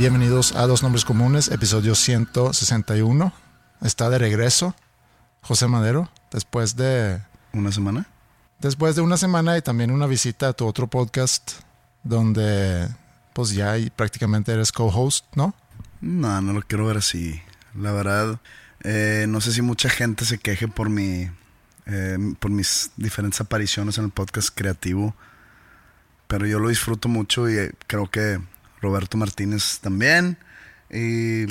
Bienvenidos a Dos Nombres Comunes, episodio 161. Está de regreso José Madero, después de... ¿Una semana? Después de una semana y también una visita a tu otro podcast, donde pues ya prácticamente eres co-host, ¿no? No, no lo quiero ver así. La verdad, eh, no sé si mucha gente se queje por mi... Eh, por mis diferentes apariciones en el podcast creativo, pero yo lo disfruto mucho y eh, creo que Roberto Martínez también. Y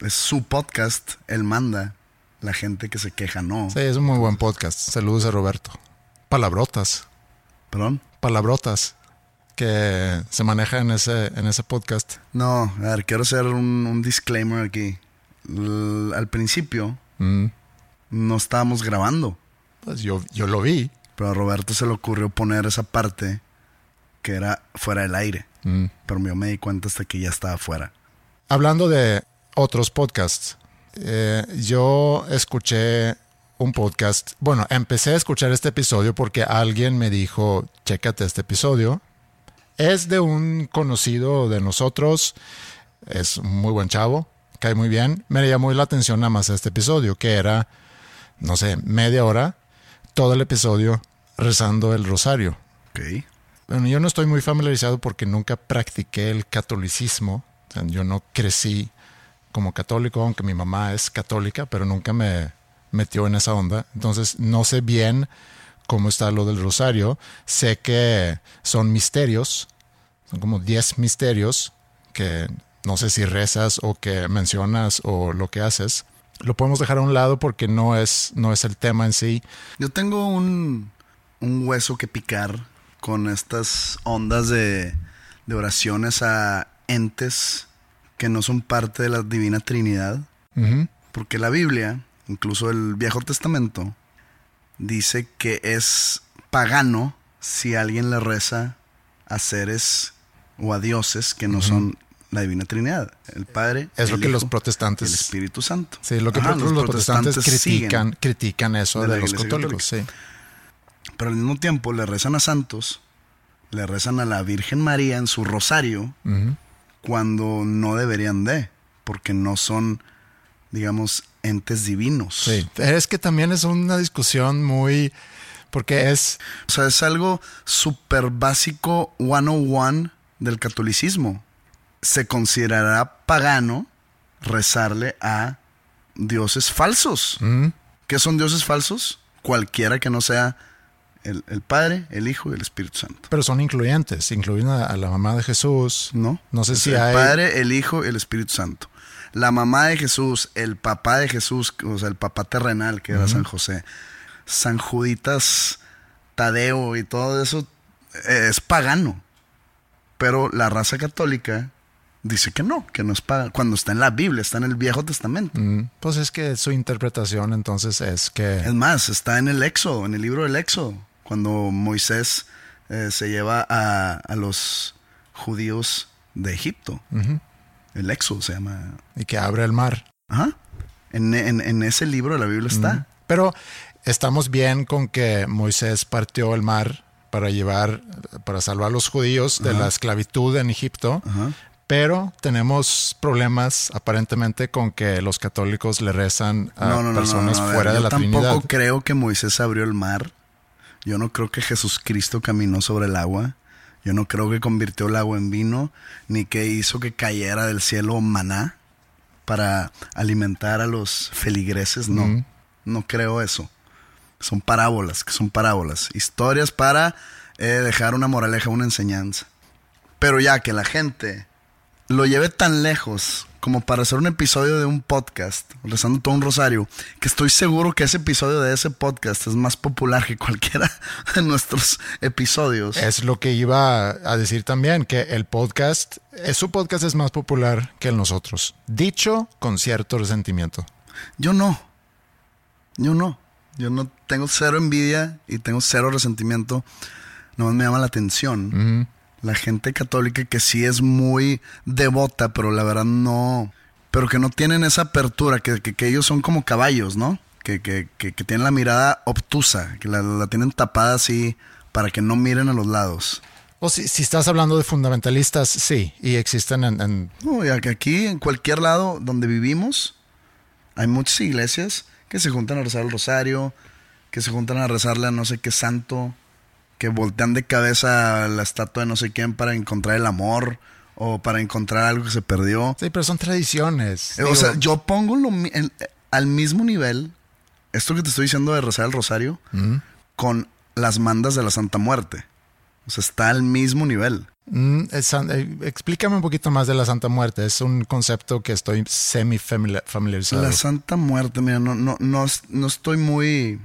es su podcast, él manda. La gente que se queja, no. Sí, es un muy buen podcast. Saludos a Roberto. Palabrotas. ¿Perdón? Palabrotas que se maneja en ese, en ese podcast. No, a ver, quiero hacer un, disclaimer aquí. al principio mm. no estábamos grabando. Pues yo, yo lo vi. Pero a Roberto se le ocurrió poner esa parte que era fuera del aire. Mm. Pero yo me di cuenta hasta que ya estaba fuera. Hablando de otros podcasts, eh, yo escuché un podcast. Bueno, empecé a escuchar este episodio porque alguien me dijo, chécate este episodio. Es de un conocido de nosotros. Es un muy buen chavo. Cae muy bien. Me llamó la atención nada más este episodio, que era, no sé, media hora, todo el episodio rezando el rosario. Ok. Bueno, yo no estoy muy familiarizado porque nunca practiqué el catolicismo. yo no crecí como católico, aunque mi mamá es católica, pero nunca me metió en esa onda. Entonces no sé bien cómo está lo del rosario. Sé que son misterios, son como 10 misterios que no sé si rezas o que mencionas o lo que haces. Lo podemos dejar a un lado porque no es, no es el tema en sí. Yo tengo un, un hueso que picar con estas ondas de, oraciones a entes que no son parte de la Divina Trinidad. Porque la Biblia, incluso el Viejo Testamento, dice que es pagano si alguien le reza a seres o a dioses que no son la Divina Trinidad, el Padre. Es lo que los protestantes. El Espíritu Santo. Sí, lo que los, protestantes, critican, critican eso de, los católicos. Sí pero al mismo tiempo le rezan a santos, le rezan a la Virgen María en su rosario, cuando no deberían de, porque no son, digamos, entes divinos. Sí, es que también es una discusión muy... Porque es... O sea, es algo súper básico 101 del catolicismo. Se considerará pagano rezarle a dioses falsos. ¿Qué son dioses falsos? Cualquiera que no sea el, Padre, el Hijo y el Espíritu Santo. Pero son incluyentes, incluyen a, la mamá de Jesús. No. No sé si el hay. El Padre, el Hijo y el Espíritu Santo. La mamá de Jesús, el papá de Jesús, o sea, el papá terrenal que era San José, San Juditas Tadeo y todo eso eh, es pagano. Pero la raza católica dice que no, que no es pagano. Cuando está en la Biblia, está en el Viejo Testamento. Pues es que su interpretación entonces es que... Es más, está en el Éxodo, en el libro del Éxodo cuando Moisés eh, se lleva a, los judíos de Egipto. El Éxodo se llama. Y que abre el mar. Ajá. En, en- en ese libro de la Biblia está. Pero estamos bien con que Moisés partió el mar para llevar, para salvar a los judíos de la esclavitud en Egipto. Ajá. Pero tenemos problemas aparentemente con que los católicos le rezan a No, no, no, personas no, fuera de yo la tampoco Trinidad. creo que Moisés abrió el mar. Yo no creo que Jesucristo caminó sobre el agua. Yo no creo que convirtió el agua en vino, ni que hizo que cayera del cielo maná para alimentar a los feligreses. No, no creo eso. Son parábolas, que son parábolas. Historias para eh, dejar una moraleja, una enseñanza. Pero ya que la gente lo lleve tan lejos como para hacer un episodio de un podcast, rezando todo un rosario, que estoy seguro que ese episodio de ese podcast es más popular que cualquiera de nuestros episodios. Es lo que iba a decir también, que el podcast, eh, su podcast es más popular que el nosotros. Dicho con cierto resentimiento. Yo no. Yo no. Yo no tengo cero envidia y tengo cero resentimiento. Nomás me llama la atención. La gente católica que sí es muy devota, pero la verdad no. Pero que no tienen esa apertura, que, que- que ellos son como caballos, ¿no? Que, que- que- que tienen la mirada obtusa, que la, la tienen tapada así para que no miren a los lados. O si, si estás hablando de fundamentalistas, sí, y existen en, en- No, que aquí, en cualquier lado donde vivimos, hay muchas iglesias que se juntan a rezar el rosario, que se juntan a rezarle a no sé qué santo, que voltean de cabeza la estatua de no sé quién para encontrar el amor o para encontrar algo que se perdió. Sí, pero son tradiciones. Eh, o Digo, sea, yo pongo lo al mismo nivel esto que te estoy diciendo de rezar el rosario con las mandas de la Santa Muerte. O sea, está al mismo nivel. mm, es eh, explícame un poquito más de la Santa Muerte. Es un concepto que estoy semi familiarizado. La Santa Muerte, mira, no, no, no, no estoy muy,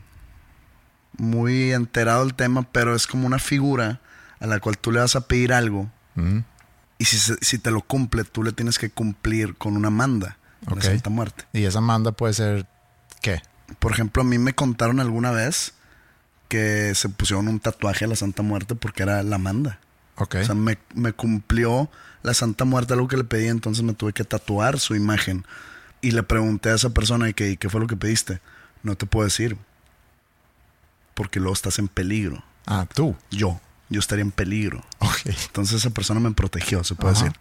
muy enterado del tema, pero es como una figura a la cual tú le vas a pedir algo Mm, y si, si te lo cumple, tú le tienes que cumplir con una manda, a Ok. la Santa Muerte. Y esa manda puede ser, ¿qué? Por ejemplo, a mí me contaron alguna vez que se pusieron un tatuaje a la Santa Muerte porque era la manda. Ok. O sea, me, me cumplió la Santa Muerte algo que le pedí, entonces me tuve que tatuar su imagen. Y le pregunté a esa persona, ¿y qué, qué fue lo que pediste? No te puedo decir. Porque luego estás en peligro. ah, tú. Yo, yo estaría en peligro. Ok. Entonces esa persona me protegió, se puede Ajá. decir.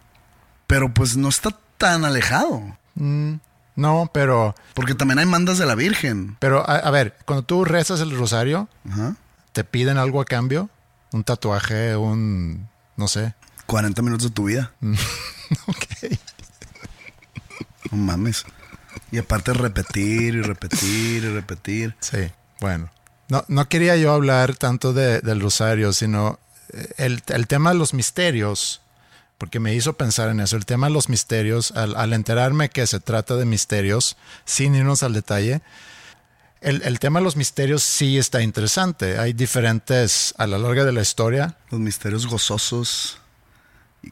Pero pues no está tan alejado. No, pero, Porque también hay mandas de la Virgen. pero a, a ver, cuando tú rezas el rosario, Ajá. ¿te piden algo a cambio? Un tatuaje, un, no sé. 40 minutos de tu vida. Ok. No mames. Y aparte repetir y repetir y repetir. Sí, bueno. No, no quería yo hablar tanto de- del rosario, sino eh, el, el tema de los misterios, porque me hizo pensar en eso. El tema de los misterios, al, al enterarme que se trata de misterios, sin irnos al detalle, el, el tema de los misterios sí está interesante. Hay diferentes, a lo largo de la historia, Los misterios gozosos,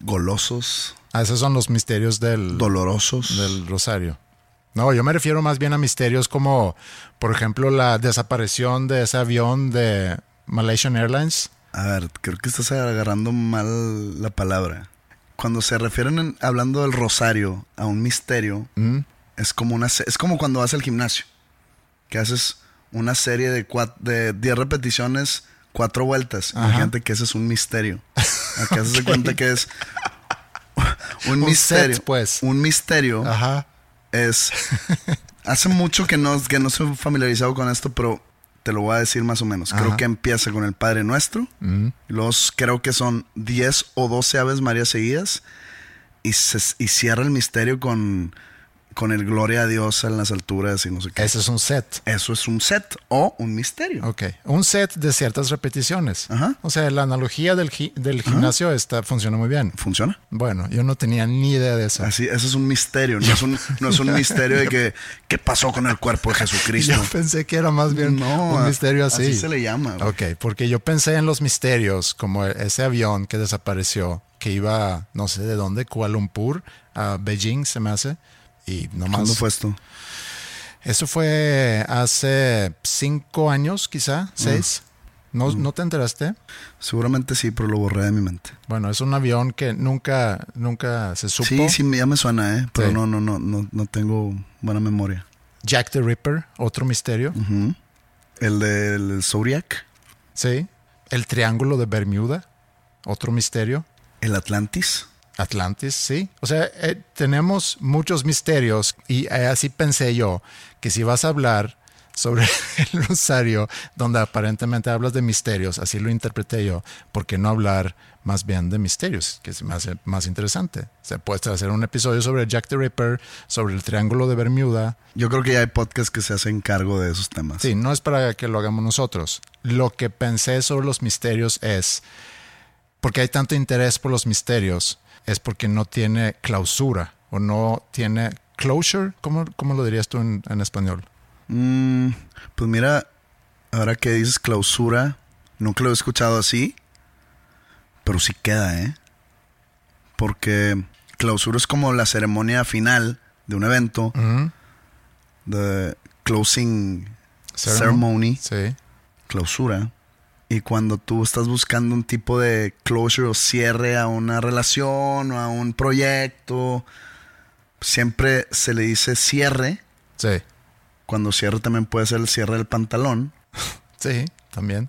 golosos, ah, esos son los misterios del, dolorosos. del rosario. No, yo me refiero más bien a misterios como, por ejemplo, la desaparición de ese avión de Malaysian Airlines. A ver, creo que estás agarrando mal la palabra. Cuando se refieren en- hablando del rosario a un misterio, Mm, es como una es como cuando vas al gimnasio, que haces una serie de cuat- de 10 repeticiones, cuatro vueltas. Ajá. Imagínate que ese es un misterio. Acá se cuenta que es un, Un misterio. set, pues. Un misterio Ajá. Es hace mucho que no que no estoy familiarizado con esto, pero te lo voy a decir más o menos. Creo que empieza con el Padre Nuestro. Mm, Y luego s- creo que son 10 o 12 Aves María seguidas. Y, se- y cierra el misterio con, con el Gloria a Dios en las alturas y no sé qué. Ese es un set. Eso es un set o un misterio. Ok. Un set de ciertas repeticiones. Ajá. O sea, la analogía del, gi- del gimnasio está, funciona muy bien. ¿Funciona? Bueno, yo no tenía ni idea de eso. Así, eso es un misterio. No es un, no es un misterio de que ¿qué pasó con el cuerpo de Jesucristo? Yo pensé que era más bien No, un misterio así. así se le llama, güey. Ok, porque yo pensé en los misterios, como ese avión que desapareció, que iba, no sé de dónde, Kuala Lumpur, a Beijing, se me hace. Y nomás. ¿Cuándo fue esto? Eso fue hace cinco años, quizá, seis. ¿No, ¿No te enteraste? Seguramente sí, pero lo borré de mi mente. Bueno, es un avión que nunca, nunca se supo. Sí, sí, ya me suena, ¿eh? Pero Sí. no, no, no, no, no tengo buena memoria. Jack the Ripper, otro misterio. El del Zodiac, Sí. El Triángulo de Bermuda, otro misterio. el Atlantis. Atlantis, sí. O sea, eh, tenemos muchos misterios y eh, así pensé yo que si vas a hablar sobre el rosario, donde aparentemente hablas de misterios, así lo interpreté yo, ¿por qué no hablar más bien de misterios? Que me hace más interesante. Se puede hacer un episodio sobre Jack the Ripper, sobre el Triángulo de Bermuda. Yo creo que ya hay podcasts que se hacen cargo de esos temas. Sí, no es para que lo hagamos nosotros. Lo que pensé sobre los misterios es, porque hay tanto interés por los misterios, es porque no tiene clausura o no tiene closure. ¿Cómo, cómo lo dirías tú en, en español? Mm, pues mira, ahora que dices clausura, nunca lo he escuchado así, pero sí queda, ¿eh? Porque clausura es como la ceremonia final de un evento, Ujú. de closing Ceremony. ceremony, Sí. clausura. Y cuando tú estás buscando un tipo de closure o cierre a una relación o a un proyecto, siempre se le dice cierre. Sí. Cuando cierre también puede ser el cierre del pantalón. Sí, también.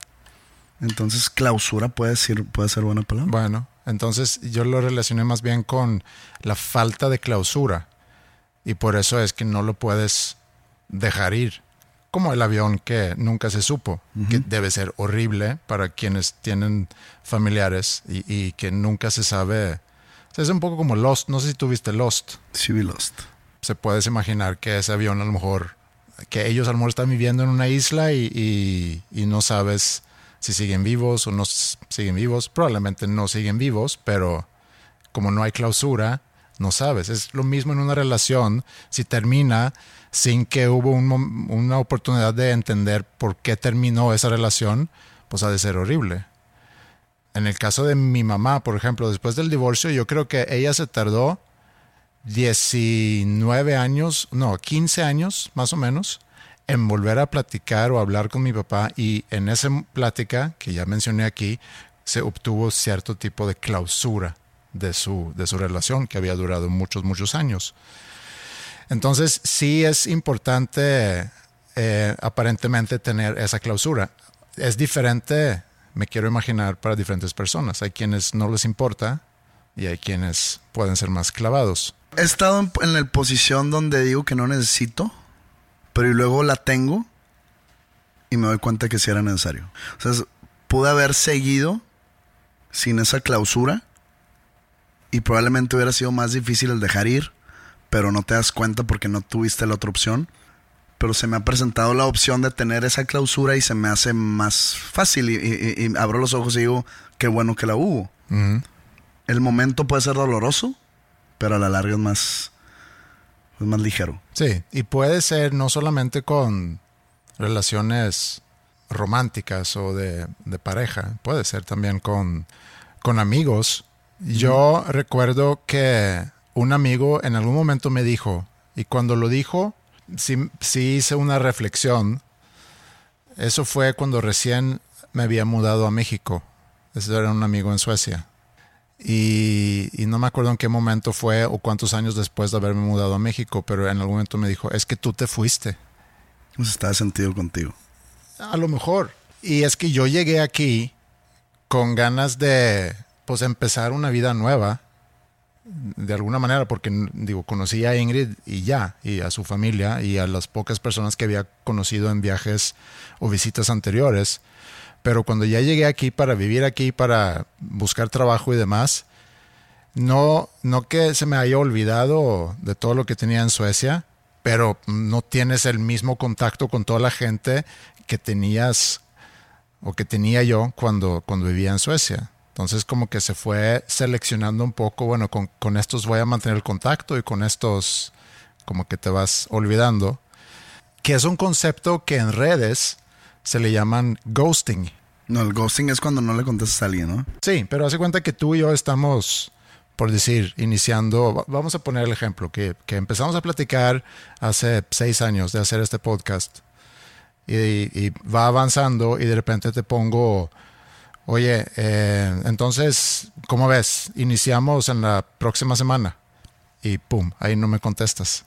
Entonces clausura puede, decir, puede ser buena palabra. Bueno, entonces yo lo relacioné más bien con la falta de clausura. Y por eso es que no lo puedes dejar ir. Como el avión que nunca se supo, que debe ser horrible para quienes tienen familiares y, y que nunca se sabe. O sea, es un poco como Lost. No sé si tú viste Lost. Sí, vi Lost. Se puedes imaginar que ese avión a lo mejor, que ellos a lo mejor están viviendo en una isla y, y- y no sabes si siguen vivos o no siguen vivos. Probablemente no siguen vivos, pero como no hay clausura, no sabes. Es lo mismo en una relación. Si termina sin que hubo una oportunidad de entender por qué terminó esa relación, pues ha de ser horrible. En el caso de mi mamá, por ejemplo, después del divorcio, yo creo que ella se tardó 19 años, no, 15 años más o menos, en volver a platicar o hablar con mi papá y en esa plática que ya mencioné aquí, se obtuvo cierto tipo de clausura de su, de su relación que había durado muchos, muchos años. Entonces sí es importante eh, aparentemente tener esa clausura. Es diferente, me quiero imaginar, para diferentes personas. Hay quienes no les importa y hay quienes pueden ser más clavados. He estado en, en la posición donde digo que no necesito, pero y luego la tengo y me doy cuenta que sí era necesario. O sea, pude haber seguido sin esa clausura y probablemente hubiera sido más difícil el dejar ir, pero no te das cuenta porque no tuviste la otra opción. Pero se me ha presentado la opción de tener esa clausura y se me hace más fácil y, y- y abro los ojos y digo, qué bueno que la hubo. El momento puede ser doloroso, pero a la larga es más, es más ligero. Sí, y puede ser no solamente con relaciones románticas o de, de pareja, puede ser también con, con amigos. Yo recuerdo que un amigo en algún momento me dijo, y cuando lo dijo, sí, sí hice una reflexión. Eso fue cuando recién me había mudado a México. Ese era un amigo en Suecia. Y, y no me acuerdo en qué momento fue o cuántos años después de haberme mudado a México, pero en algún momento me dijo, es que tú te fuiste. Pues está sentido contigo. A lo mejor. Y es que yo llegué aquí con ganas de pues empezar una vida nueva de alguna manera porque digo conocí a Ingrid y ya y a su familia y a las pocas personas que había conocido en viajes o visitas anteriores pero cuando ya llegué aquí para vivir aquí para buscar trabajo y demás no no que se me haya olvidado de todo lo que tenía en Suecia pero no tienes el mismo contacto con toda la gente que tenías o que tenía yo cuando, cuando vivía en Suecia. Entonces como que se fue seleccionando un poco, bueno, con, con estos voy a mantener el contacto y con estos como que te vas olvidando, que es un concepto que en redes se le llaman ghosting. No, el ghosting es cuando no le contestas a alguien, ¿no? Sí, pero hace cuenta que tú y yo estamos, por decir, iniciando, va- vamos a poner el ejemplo, que, que empezamos a platicar hace seis años de hacer este podcast y, y va avanzando y de repente te pongo, oye, eh, entonces, ¿cómo ves? Iniciamos en la próxima semana y pum, ahí no me contestas.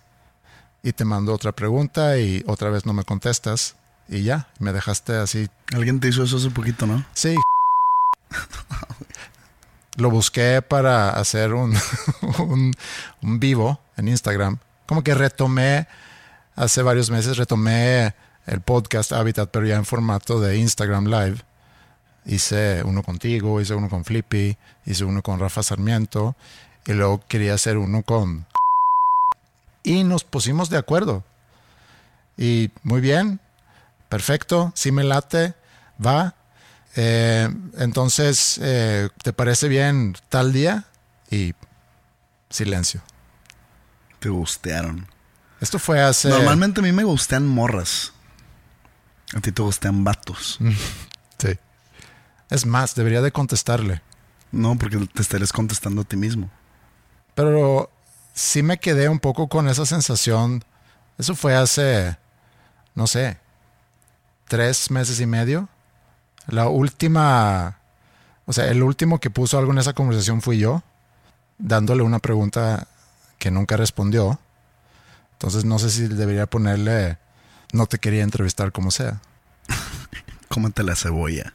Y te mando otra pregunta y otra vez no me contestas y ya, me dejaste así. Alguien te hizo eso hace poquito, ¿no? Sí. Lo busqué para hacer un, un, un vivo en Instagram. Como que retomé, hace varios meses retomé el podcast Habitat, pero ya en formato de Instagram Live. Hice uno contigo, hice uno con Flippy, hice uno con Rafa Sarmiento y luego quería hacer uno con... Y nos pusimos de acuerdo. Y muy bien, perfecto, sí me late, va. Eh, entonces, eh, ¿te parece bien tal día? Y silencio. Te gustearon. Esto fue hace... Normalmente a mí me gustean morras. A ti te gustean vatos. Sí. Es más, debería de contestarle. No, porque te estarías contestando a ti mismo. Pero sí me quedé un poco con esa sensación. Eso fue hace, no sé, tres meses y medio. La última, o sea, el último que puso algo en esa conversación fui yo, dándole una pregunta que nunca respondió. Entonces no sé si debería ponerle, no te quería entrevistar como sea. Cómete la cebolla.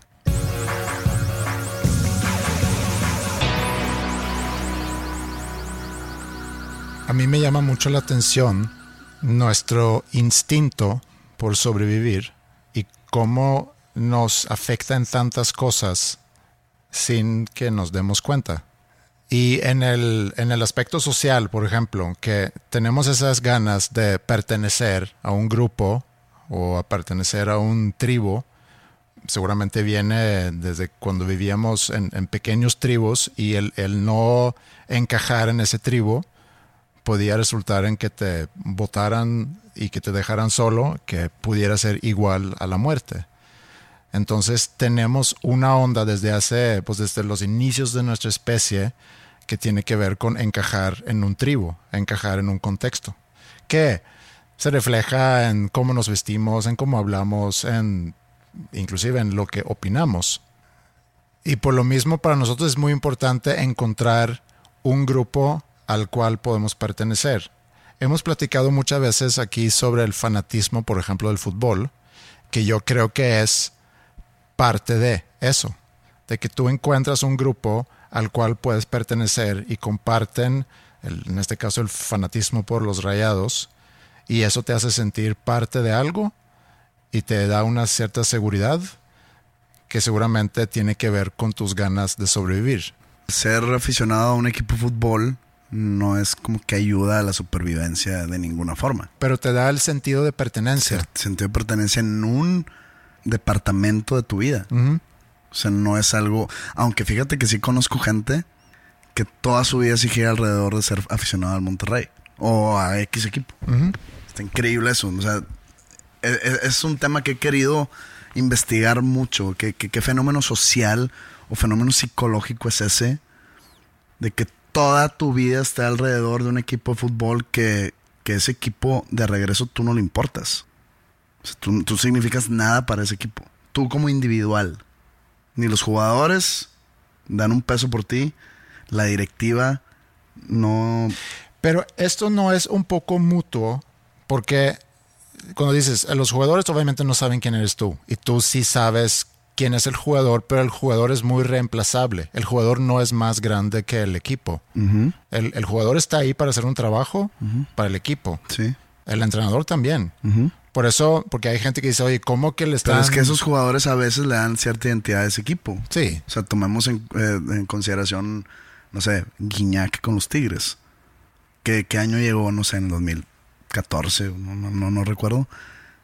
A mí me llama mucho la atención nuestro instinto por sobrevivir y cómo nos afecta en tantas cosas sin que nos demos cuenta. Y en el, en el aspecto social, por ejemplo, que tenemos esas ganas de pertenecer a un grupo o a pertenecer a un tribu, seguramente viene desde cuando vivíamos en, pequeños tribus y el, el no encajar en ese tribu podía resultar en que te votaran y que te dejaran solo, que pudiera ser igual a la muerte. Entonces tenemos una onda desde hace, pues desde los inicios de nuestra especie que tiene que ver con encajar en un tribu, encajar en un contexto, que se refleja en cómo nos vestimos, en cómo hablamos, en inclusive en lo que opinamos. Y por lo mismo para nosotros es muy importante encontrar un grupo al cual podemos pertenecer. Hemos platicado muchas veces aquí sobre el fanatismo, por ejemplo, del fútbol, que yo creo que es parte de eso, de que tú encuentras un grupo al cual puedes pertenecer y comparten, en este caso, el fanatismo por los rayados, y eso te hace sentir parte de algo y te da una cierta seguridad que seguramente tiene que ver con tus ganas de sobrevivir. Ser aficionado a un equipo de fútbol no es como que ayuda a la supervivencia de ninguna forma. Pero te da el sentido de pertenencia. El sentido de pertenencia en un departamento de tu vida. Uh -huh. O sea, no es algo. Aunque fíjate que sí conozco gente que toda su vida gira alrededor de ser aficionado al Monterrey o a X equipo. Uh -huh. Está increíble eso. O sea, es, es, un tema que he querido investigar mucho. ¿Qué, qué, qué fenómeno social o fenómeno psicológico es ese? De que toda tu vida está alrededor de un equipo de fútbol que, que ese equipo de regreso tú no le importas. Tú, tú significas nada para ese equipo. Tú como individual. Ni los jugadores dan un peso por ti. La directiva no... Pero esto no es un poco mutuo porque cuando dices, los jugadores obviamente no saben quién eres tú y tú sí sabes quién es el jugador, pero el jugador es muy reemplazable. El jugador no es más grande que el equipo. Uh -huh. el, el, jugador está ahí para hacer un trabajo uh -huh. para el equipo. Sí. El entrenador también. Uh -huh. Por eso, porque hay gente que dice, oye, ¿cómo que le están...? Pero es que esos jugadores a veces le dan cierta identidad a ese equipo. Sí. O sea, tomemos en, eh, en consideración, no sé, Guiñac con los Tigres. ¿Qué, ¿Qué, año llegó? No sé, en 2014, no, no, no, no recuerdo.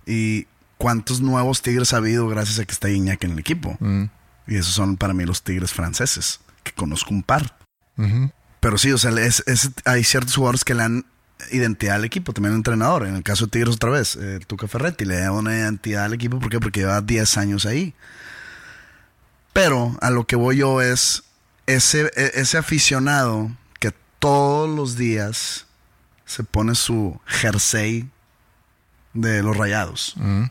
Y cuántos nuevos Tigres ha habido gracias a que está Guiñac en el equipo. Mm. Y esos son para mí los Tigres franceses, que conozco un par. Uh -huh. Pero sí, o sea, es, es, hay ciertos jugadores que le dan identidad al equipo, también el entrenador. En el caso de Tigres otra vez, eh, Tuca Ferretti le da una identidad al equipo. ¿Por qué? Porque lleva 10 años ahí. Pero a lo que voy yo es ese, ese aficionado que todos los días se pone su jersey de los rayados. Uh -huh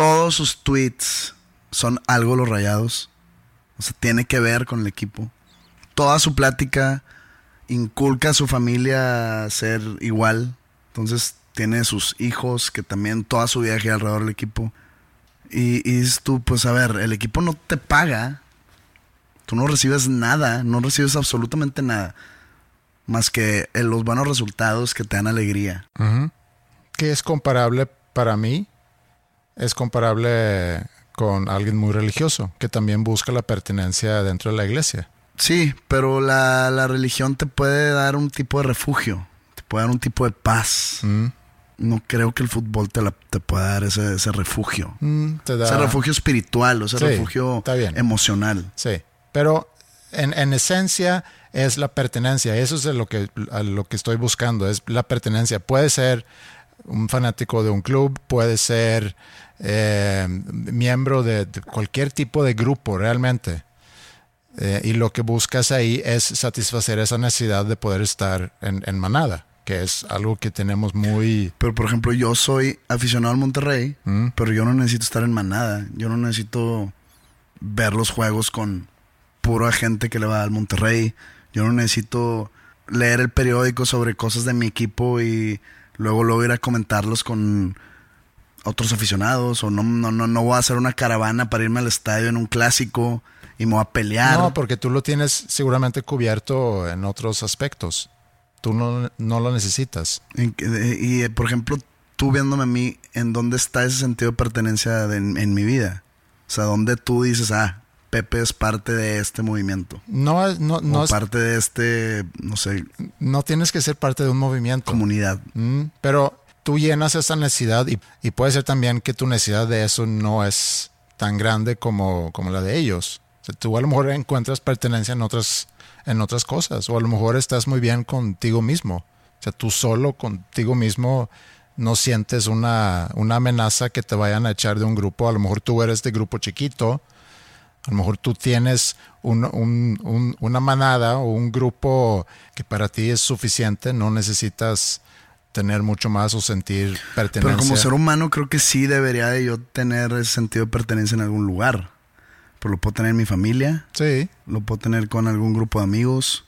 todos sus tweets son algo los rayados. O sea, tiene que ver con el equipo. Toda su plática inculca a su familia a ser igual. Entonces tiene sus hijos que también toda su gira alrededor del equipo. Y, y dices tú, pues a ver, el equipo no te paga. Tú no recibes nada, no recibes absolutamente nada. Más que los buenos resultados que te dan alegría. Ujú. Que es comparable para mí, es comparable con alguien muy religioso, que también busca la pertenencia dentro de la iglesia. Sí, pero la, la religión te puede dar un tipo de refugio, te puede dar un tipo de paz. Mm. No creo que el fútbol te, la- te pueda dar ese, ese refugio. Mm, te da- Ese refugio espiritual, o ese Sí, refugio emocional. Sí, pero en, en esencia es la pertenencia. Eso es lo que, a lo que estoy buscando, es la pertenencia. Puede ser un fanático de un club, puede ser eh, miembro de, de cualquier tipo de grupo realmente. Eh, y lo que buscas ahí es satisfacer esa necesidad de poder estar en, en manada, que es algo que tenemos muy... Pero por ejemplo, yo soy aficionado al Monterrey, Mm. pero yo no necesito estar en manada. Yo no necesito ver los juegos con pura gente que le va al Monterrey. Yo no necesito leer el periódico sobre cosas de mi equipo y luego luego ir a comentarlos con otros aficionados. O no, no, no, no voy a hacer una caravana para irme al estadio en un clásico y me voy a pelear. No, porque tú lo tienes seguramente cubierto en otros aspectos. Tú no, no lo necesitas. Y, eh, por ejemplo, tú viéndome a mí, ¿en dónde está ese sentido de pertenencia de- en, en mi vida? O sea, ¿dónde tú dices, ah, Pepe es parte de este movimiento? No, no, no, o es- parte de este, no sé, no tienes que ser parte de un movimiento. comunidad. Mm, pero llenas esa necesidad y, y puede ser también que tu necesidad de eso no es tan grande como, como la de ellos. O tú a lo mejor encuentras pertenencia en otras, en otras cosas o a lo mejor estás muy bien contigo mismo. O sea, tú solo contigo mismo no sientes una, una amenaza que te vayan a echar de un grupo. A lo mejor tú eres de grupo chiquito. A lo mejor tú tienes un- un- un- una manada o un grupo que para ti es suficiente, no necesitas tener mucho más o sentir pertenencia. Pero como ser humano creo que sí debería de yo tener ese sentido de pertenencia en algún lugar. Pero lo puedo tener en mi familia, Sí, lo puedo tener con algún grupo de amigos,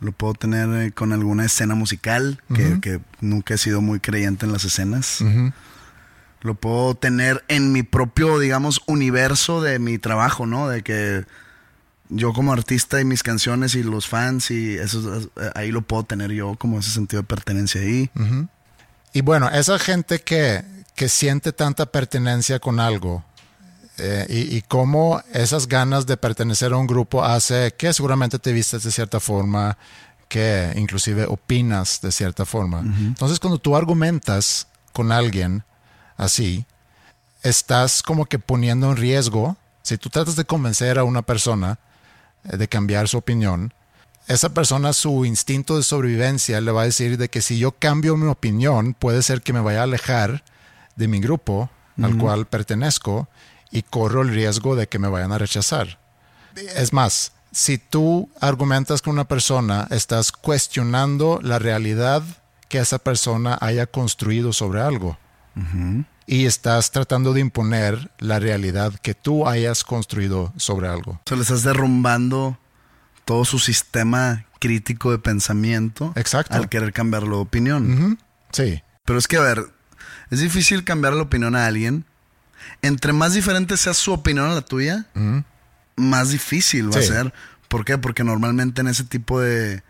lo puedo tener eh, con alguna escena musical, que, que nunca he sido muy creyente en las escenas. Lo puedo tener en mi propio, digamos, universo de mi trabajo, ¿no? De que yo como artista y mis canciones y los fans y eso, eh, ahí lo puedo tener yo como ese sentido de pertenencia ahí. Y bueno, esa gente que, que siente tanta pertenencia con algo eh, y, y cómo esas ganas de pertenecer a un grupo hace que seguramente te vistes de cierta forma, que inclusive opinas de cierta forma. Entonces cuando tú argumentas con alguien así, estás como que poniendo en riesgo, si tú tratas de convencer a una persona de cambiar su opinión, esa persona su instinto de sobrevivencia le va a decir de que si yo cambio mi opinión, puede ser que me vaya a alejar de mi grupo al cual pertenezco y corro el riesgo de que me vayan a rechazar. Es más, si tú argumentas con una persona, estás cuestionando la realidad que esa persona haya construido sobre algo. Y estás tratando de imponer la realidad que tú hayas construido sobre algo. O sea, le estás derrumbando todo su sistema crítico de pensamiento Exacto. al querer cambiarlo de opinión. Sí. Pero es que, a ver, es difícil cambiar la opinión a alguien. Entre más diferente sea su opinión a la tuya, más difícil va a ser. ¿Por qué? Porque normalmente en ese tipo de,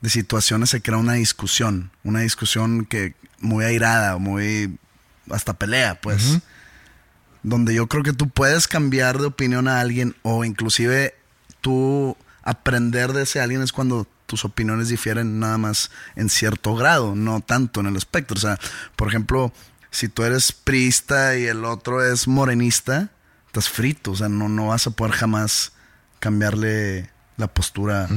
de situaciones se crea una discusión. Una discusión que muy airada, muy hasta pelea, pues. Donde yo creo que tú puedes cambiar de opinión a alguien o inclusive tú aprender de ese alguien es cuando tus opiniones difieren nada más en cierto grado, no tanto en el espectro. O sea, por ejemplo, si tú eres priista y el otro es morenista, estás frito. O sea, no, no vas a poder jamás cambiarle la postura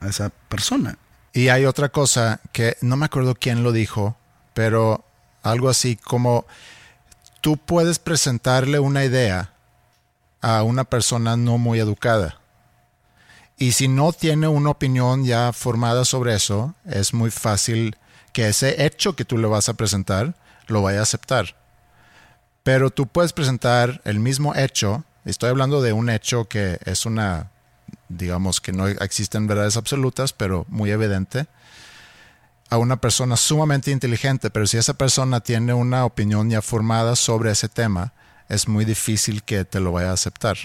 a esa persona. Y hay otra cosa que no me acuerdo quién lo dijo, pero algo así como tú puedes presentarle una idea a una persona no muy educada. Y si no tiene una opinión ya formada sobre eso, es muy fácil que ese hecho que tú le vas a presentar lo vaya a aceptar. Pero tú puedes presentar el mismo hecho, estoy hablando de un hecho que es una, digamos que no existen verdades absolutas, pero muy evidente, a una persona sumamente inteligente, pero si esa persona tiene una opinión ya formada sobre ese tema, es muy difícil que te lo vaya a aceptar.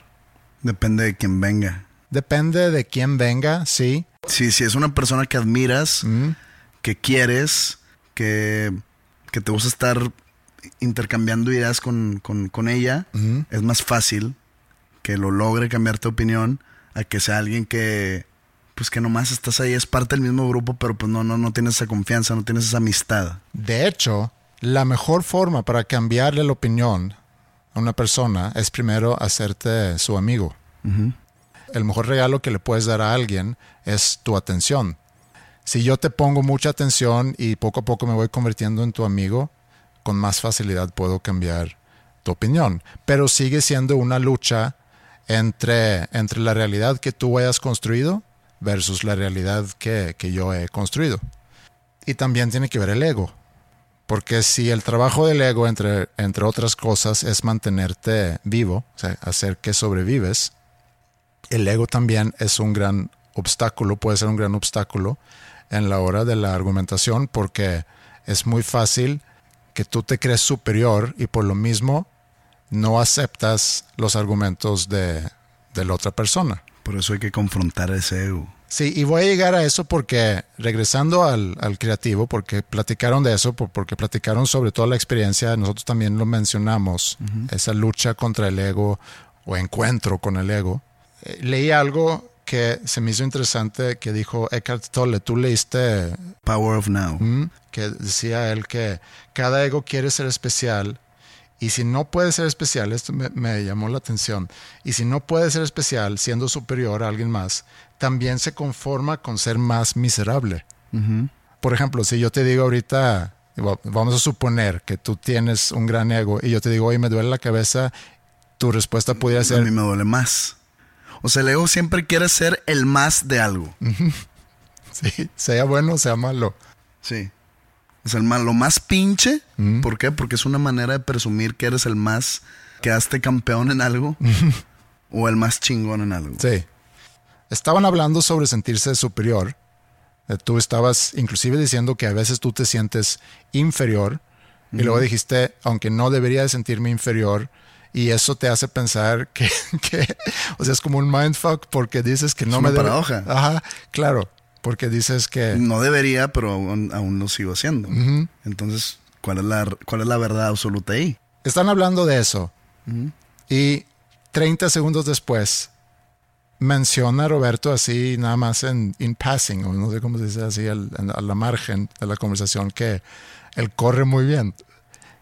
Depende de quién venga. Depende de quién venga, sí. Sí, si es una persona que admiras, Mm, que quieres, que, que te gusta estar intercambiando ideas con, con- con ella, ujú. es más fácil que lo logre cambiar tu opinión a que sea alguien que pues que nomás estás ahí, es parte del mismo grupo, pero pues no, no, no tienes esa confianza, no tienes esa amistad. De hecho, la mejor forma para cambiarle la opinión a una persona es primero hacerte su amigo. El mejor regalo que le puedes dar a alguien es tu atención. Si yo te pongo mucha atención y poco a poco me voy convirtiendo en tu amigo, con más facilidad puedo cambiar tu opinión. Pero sigue siendo una lucha entre, entre la realidad que tú hayas construido versus la realidad que, que yo he construido. Y también tiene que ver el ego. Porque si el trabajo del ego, entre, entre otras cosas, es mantenerte vivo, hacer que sobrevives, el ego también es un gran obstáculo, puede ser un gran obstáculo en la hora de la argumentación porque es muy fácil que tú te crees superior y por lo mismo no aceptas los argumentos de, de la otra persona. Por eso hay que confrontar ese ego. Sí, y voy a llegar a eso porque, regresando al, al creativo, porque platicaron de eso, por- porque platicaron sobre toda la experiencia, nosotros también lo mencionamos, esa lucha contra el ego o encuentro con el ego. Eh, leí algo que se me hizo interesante que dijo Eckhart Tolle, tú leíste Power of Now. Que decía él que cada ego quiere ser especial y si no puede ser especial, esto me, me llamó la atención, y si no puede ser especial siendo superior a alguien más, también se conforma con ser más miserable. Por ejemplo, si yo te digo ahorita, va- vamos a suponer que tú tienes un gran ego y yo te digo, oye, me duele la cabeza, tu respuesta pudiera A mí ser, me duele más. O sea, el ego siempre quiere ser el más de algo. sí, sea bueno o sea malo. Sí. O sea, el más, lo más pinche. Mm. ¿Por qué? Porque es una manera de presumir que eres el más, quedaste campeón en algo. o el más chingón en algo. Sí. Estaban hablando sobre sentirse superior. Eh, Tú estabas inclusive diciendo que a veces tú te sientes inferior y luego dijiste, aunque no debería de sentirme inferior, y eso te hace pensar que, que- o sea, es como un mindfuck porque dices que no una me debe- paradoja. Ajá, claro, porque dices que No debería, pero aún, aún lo sigo haciendo. Entonces, ¿cuál es, la, ¿cuál es la verdad absoluta ahí? están hablando de eso y 30 segundos después menciona a Roberto así nada más en in passing o no sé cómo se dice así al- en- a la margen de la conversación que él corre muy bien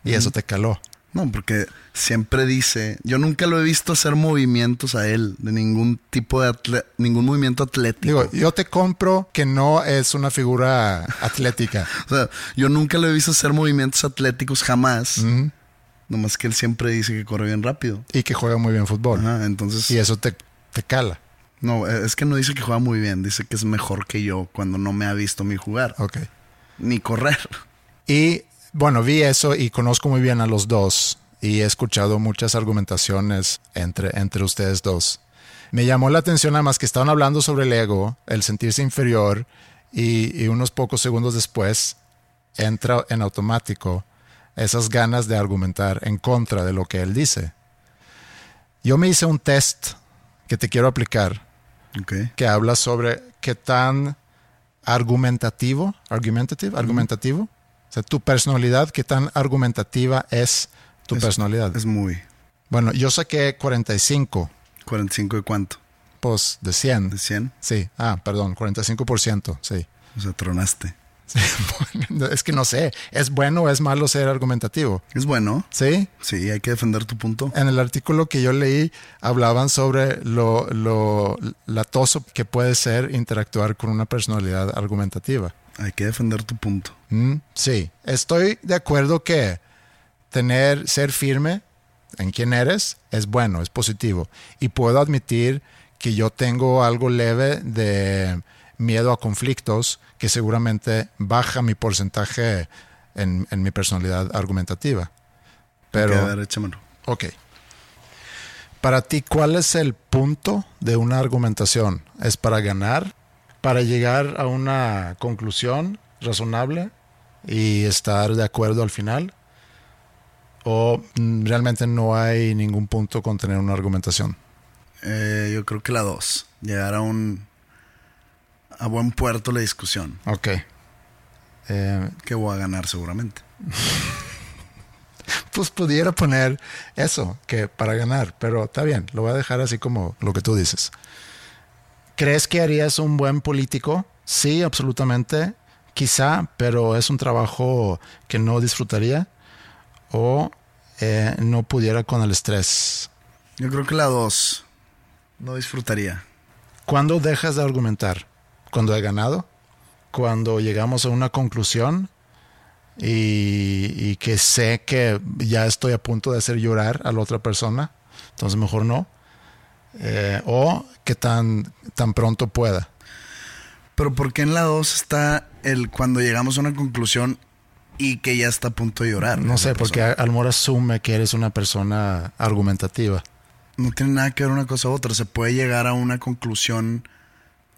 y eso te caló. No, porque siempre dice, yo nunca lo he visto hacer movimientos a él, de ningún tipo de atle- ningún movimiento atlético. Digo, yo te compro que no es una figura atlética. o sea, yo nunca lo he visto hacer movimientos atléticos jamás. Nomás que él siempre dice que corre bien rápido. y que juega muy bien fútbol. Ajá, entonces, Y eso te, te cala. no, es que no dice que juega muy bien, dice que es mejor que yo cuando no me ha visto mi jugar, Ok. ni correr. Y bueno, vi eso y conozco muy bien a los dos y he escuchado muchas argumentaciones entre, entre ustedes dos. Me llamó la atención además que estaban hablando sobre el ego, el sentirse inferior y, y unos pocos segundos después entra en automático esas ganas de argumentar en contra de lo que él dice. Yo me hice un test que te quiero aplicar que habla sobre qué tan argumentativo, argumentative, argumentativo, o sea, tu personalidad, qué tan argumentativa es tu Es- personalidad. Es muy. bueno, yo saqué 45, 45 de cuánto? pues de 100. ¿De 100? Sí, ah, perdón, 45%, sí. O sea, tronaste. Sí, bueno, es que no sé, ¿es bueno o es malo ser argumentativo? Es bueno. Sí, Sí, hay que defender tu punto. en el artículo que yo leí hablaban sobre lo, lo latoso que puede ser interactuar con una personalidad argumentativa. Hay que defender tu punto. Mm, sí, estoy de acuerdo que tener, ser firme en quién eres es bueno, es positivo. Y puedo admitir que yo tengo algo leve de miedo a conflictos que seguramente baja mi porcentaje en, en mi personalidad argumentativa. Pero, ok. Para ti, ¿cuál es el punto de una argumentación? ¿Es para ganar? ¿Para llegar a una conclusión razonable y estar de acuerdo al final? ¿O realmente no hay ningún punto con tener una argumentación? Eh, yo creo que la dos. Llegar a un. a buen puerto la discusión. Ok. Eh, Que voy a ganar seguramente. pues pudiera poner eso, que para ganar, pero está bien, lo voy a dejar así como lo que tú dices. ¿Crees que harías un buen político? Sí, absolutamente. Quizá, pero es un trabajo que no disfrutaría o eh, no pudiera con el estrés. Yo creo que la dos. No disfrutaría. ¿Cuándo dejas de argumentar? ¿Cuando he ganado? ¿Cuando llegamos a una conclusión? Y, y que sé que ya estoy a punto de hacer llorar a la otra persona, entonces mejor no. Eh, o que tan, tan pronto pueda. Pero ¿por qué en la dos está el cuando llegamos a una conclusión y que ya está a punto de llorar? No sé, porque? Almora asume que eres una persona argumentativa. No tiene nada que ver una cosa u otra. Se puede llegar a una conclusión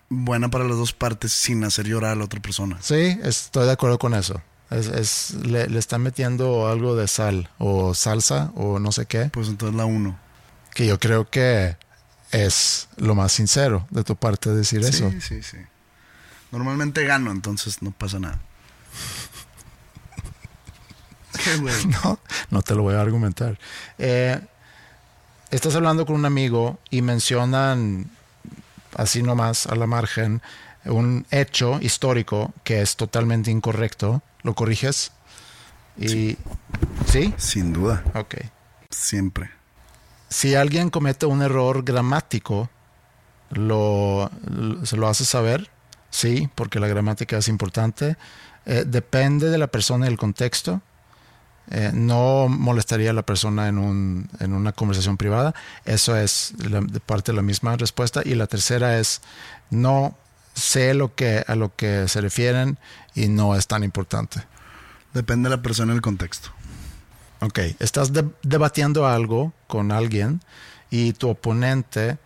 buena para las dos partes sin hacer llorar a la otra persona. Sí, estoy de acuerdo con eso. Es, es- le, le están metiendo algo de sal o salsa o no sé qué, Pues entonces la uno. que yo creo que es lo más sincero de tu parte decir eso. Sí, sí, sí. Normalmente gano, entonces no pasa nada. Qué güey. No, no te lo voy a argumentar. Eh, estás hablando con un amigo y mencionan así nomás a la margen un hecho histórico que es totalmente incorrecto. ¿Lo corriges? Y sí, Sin duda. ok. Siempre. Si alguien comete un error gramático, lo, se lo hace saber, sí, porque la gramática es importante. Eh, depende de la persona y el contexto. Eh, no molestaría a la persona en, un, en una conversación privada. Eso es la- parte de la misma respuesta. Y la tercera es, no sé lo que, a lo que se refieren y no es tan importante. Depende de la persona y el contexto. Ok, estás de- debatiendo algo con alguien y tu oponente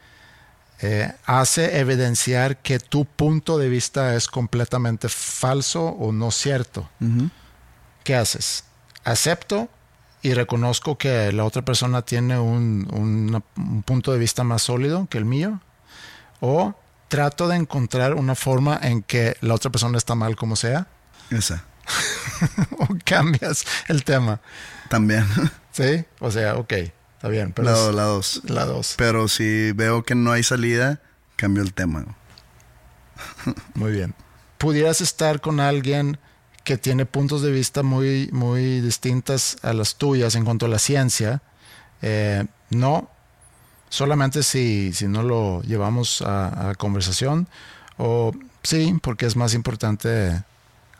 eh, hace evidenciar que tu punto de vista es completamente falso o no cierto. ¿Qué haces? Acepto y reconozco que la otra persona tiene un, un punto de vista más sólido que el mío. O trato de encontrar una forma en que la otra persona está mal como sea. Esa. o cambias el tema. También. ¿Sí? O sea, ok, está bien. Pero la, es- do- la dos. la dos. Pero si veo que no hay salida, cambio el tema. Muy bien. ¿Pudieras estar con alguien que tiene puntos de vista muy, muy distintas a las tuyas en cuanto a la ciencia? Eh, no. Solamente si, si no lo llevamos a, a conversación. O sí, porque es más importante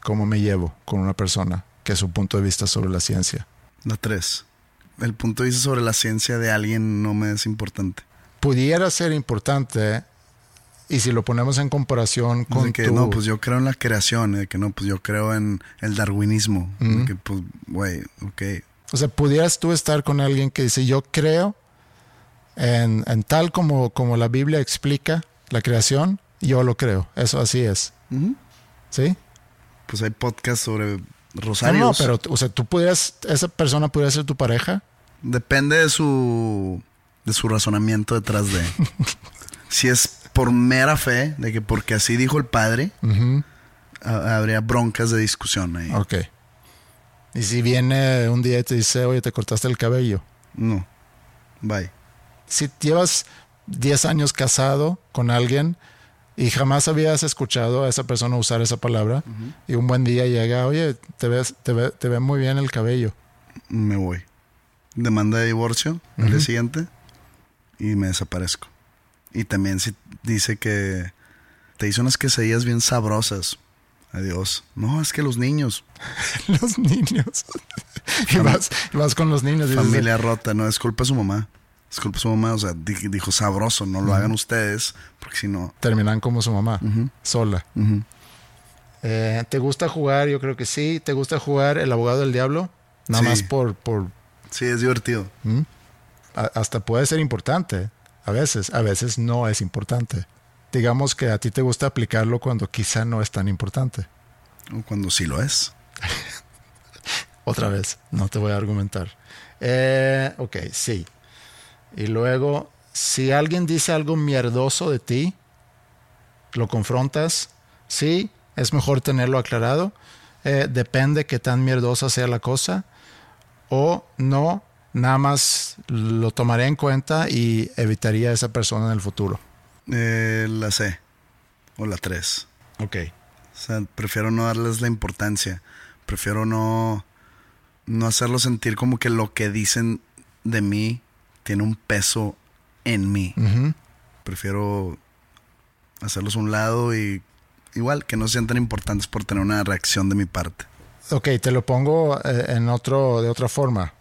cómo me llevo con una persona que su punto de vista sobre la ciencia. La tres. El punto de vista sobre la ciencia de alguien no me es importante. Pudiera ser importante, y si lo ponemos en comparación Con con que tu- no, pues yo creo en la creación, de que no, pues yo creo en el darwinismo. De que pues, güey, ok. O sea, pudieras tú estar con alguien que dice, yo creo en, en tal como, como la Biblia explica la creación, yo lo creo. Eso así es. ¿Sí? Pues hay podcasts sobre rosarios. no, pero, o sea, tú pudieras, esa persona pudiera ser tu pareja. Depende de su de su razonamiento detrás de. si es por mera fe, de que porque así dijo el padre, habría broncas de discusión ahí. Ok. Y si viene un día y te dice, oye, te cortaste el cabello. No. Bye. Si llevas 10 años casado con alguien y jamás habías escuchado a esa persona usar esa palabra, y un buen día llega, oye, te ves, te ve, te ve muy bien el cabello. Me voy. Demanda de divorcio al día siguiente y me desaparezco. Y también si dice que te hizo unas quesadillas bien sabrosas. Adiós. No, es que los niños. los niños. y vas, vas con los niños y dices, Familia rota. No, es culpa de su mamá. De su mamá. O sea, di- dijo sabroso. No lo hagan ustedes. Porque si no. terminan como su mamá, sola. Eh, ¿Te gusta jugar? Yo creo que sí. ¿Te gusta jugar El Abogado del Diablo? Nada Sí. más por, por Sí, es divertido. A- hasta puede ser importante. A veces, a veces no es importante. Digamos que a ti te gusta aplicarlo cuando quizá no es tan importante. O cuando sí lo es. Otra vez, no te voy a argumentar. Eh, ok, sí. Y luego, si alguien dice algo mierdoso de ti, lo confrontas. Sí, es mejor tenerlo aclarado. Eh, depende qué tan mierdosa sea la cosa. O no, nada más lo tomaré en cuenta y evitaría a esa persona en el futuro. Eh, la C. O la 3. Ok. O sea, prefiero no darles la importancia. Prefiero no, no hacerlo sentir como que lo que dicen de mí tiene un peso en mí. Prefiero hacerlos a un lado y igual que no sean tan importantes por tener una reacción de mi parte. Ok, te lo pongo eh, en otro, de otra forma.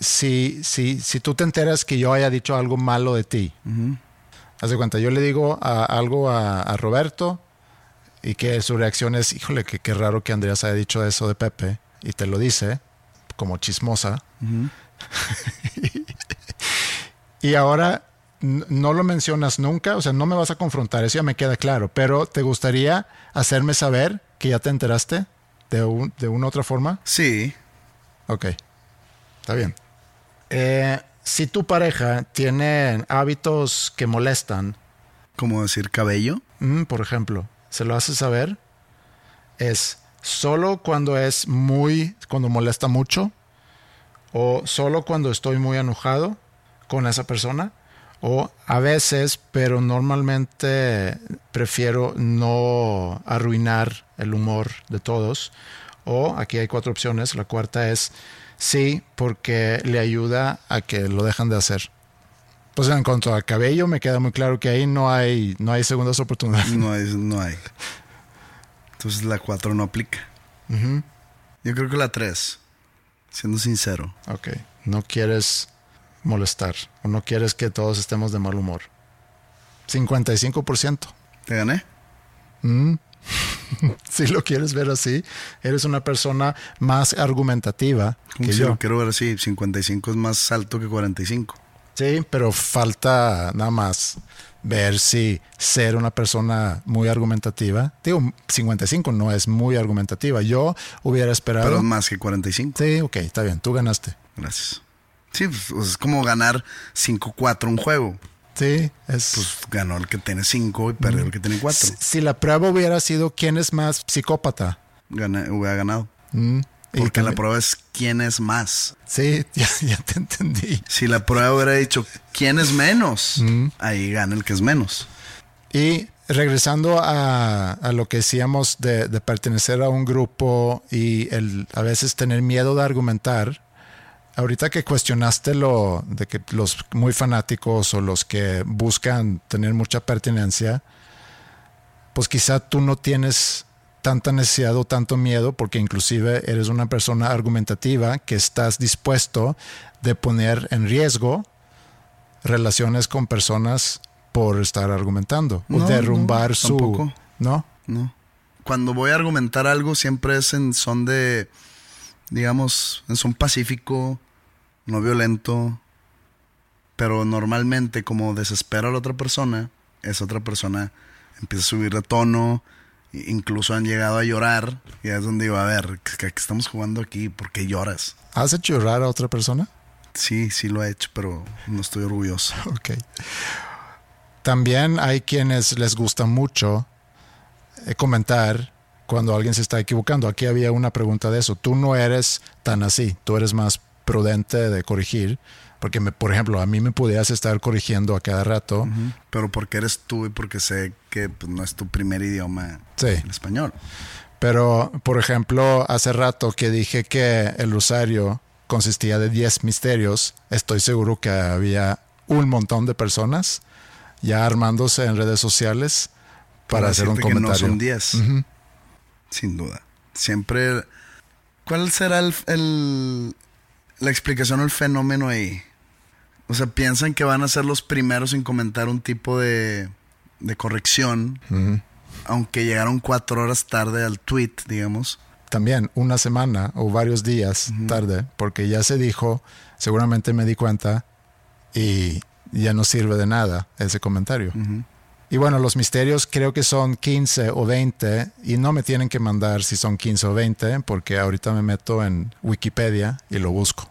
Si, si, si tú te enteras que yo haya dicho algo malo de ti, haz de cuenta, yo le digo a- algo a, a Roberto y que su reacción es, híjole, que qué raro que Andreas haya dicho eso de Pepe, y te lo dice como chismosa. y ahora no lo mencionas nunca, o sea, no me vas a confrontar, eso ya me queda claro, pero ¿te gustaría hacerme saber que ya te enteraste de, un- de una otra forma? Sí, Ok, está bien. Eh, si tu pareja tiene hábitos que molestan, como decir cabello. mm, por ejemplo, se lo hace saber, es solo cuando es muy, cuando molesta mucho, o solo cuando estoy muy enojado con esa persona, o a veces, pero normalmente prefiero no arruinar el humor de todos, o aquí hay cuatro opciones, la cuarta es sí, porque le ayuda a que lo dejan de hacer. Pues en cuanto al cabello, me queda muy claro que ahí no hay, no hay segundas oportunidades. No hay, no hay. Entonces la 4 no aplica. Yo creo que la 3, siendo sincero. Ok, no quieres molestar o no quieres que todos estemos de mal humor. 55%. ¿Te gané? Si lo quieres ver así, eres una persona más argumentativa Como que si yo. lo quiero ver así, 55 es más alto que 45. Sí, pero falta nada más ver si ser una persona muy argumentativa. Digo, 55 no es muy argumentativa. Yo hubiera esperado. Pero más que 45. Sí, ok, está bien, tú ganaste. Gracias. Sí, pues, es como ganar 5-4 un juego. Sí, es. Pues ganó el que tiene 5 y perdió el que tiene 4. si, si la prueba hubiera sido quién es más psicópata. Gana, hubiera ganado. Mm, y Porque la prueba es quién es más. Sí, ya, ya te entendí. Si la prueba hubiera dicho quién es menos, Mm. ahí gana el que es menos. Y regresando a, a lo que decíamos de, de pertenecer a un grupo y el a veces tener miedo de argumentar, ahorita que cuestionaste lo de que los muy fanáticos o los que buscan tener mucha pertenencia, pues quizá tú no tienes tanta necesidad o tanto miedo porque inclusive eres una persona argumentativa que estás dispuesto de poner en riesgo relaciones con personas por estar argumentando o derrumbar no, su tampoco. no No. Cuando voy a argumentar algo siempre es en son de, digamos, en son pacífico, no violento, pero normalmente como desespero a la otra persona, esa otra persona empieza a subir de tono, incluso han llegado a llorar, y es donde digo, a ver, ¿qué, qué estamos jugando aquí? ¿Por qué lloras? has hecho llorar a otra persona Sí, sí lo he hecho, pero no estoy orgulloso. Ok. También hay quienes les gusta mucho eh, comentar cuando alguien se está equivocando. Aquí había una pregunta de eso. Tú no eres tan así. Tú eres más prudente de corregir. Porque, me- por ejemplo, a mí me pudieras estar corrigiendo a cada rato. Pero porque eres tú y porque sé que pues, no es tu primer idioma Sí. el español. Pero, por ejemplo, hace rato que dije que el rosario consistía de 10 misterios, estoy seguro que había un montón de personas ya armándose en redes sociales para, hacer un decirte que comentario. no son 10. Sin duda. Siempre. ¿Cuál será el, el- la explicación o el fenómeno ahí? O sea, piensan que van a ser los primeros en comentar un tipo de, de corrección, aunque llegaron cuatro horas tarde al tweet, digamos. también una semana o varios días tarde, porque ya se dijo, seguramente me di cuenta y ya no sirve de nada ese comentario. Y bueno, los misterios creo que son 15 o 20 y no me tienen que mandar si son 15 o 20 porque ahorita me meto en Wikipedia y lo busco.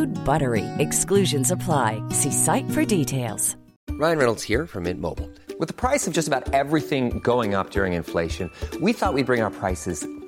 BUTTERY. Exclusions apply. See site for details. Ryan Reynolds here from Mint Mobile. With the price of just about everything going up during inflation, we thought we'd bring our prices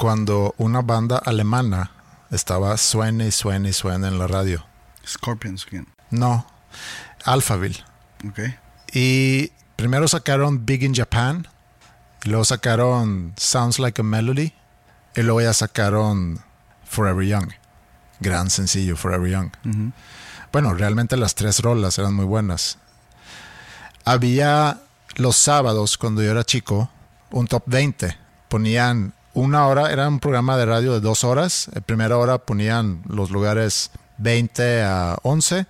cuando una banda alemana estaba suene y suene y suene en la radio. Scorpions again. No, Alphaville. Ok. Y primero sacaron Big in Japan, y luego sacaron Sounds Like a Melody, y luego ya sacaron Forever Young. Gran sencillo, Forever Young. Bueno, realmente las tres rolas eran muy buenas. Había los sábados, cuando yo era chico, un top 20. Ponían una hora, era un programa de radio de dos horas. La primera hora ponían los lugares 20 a 11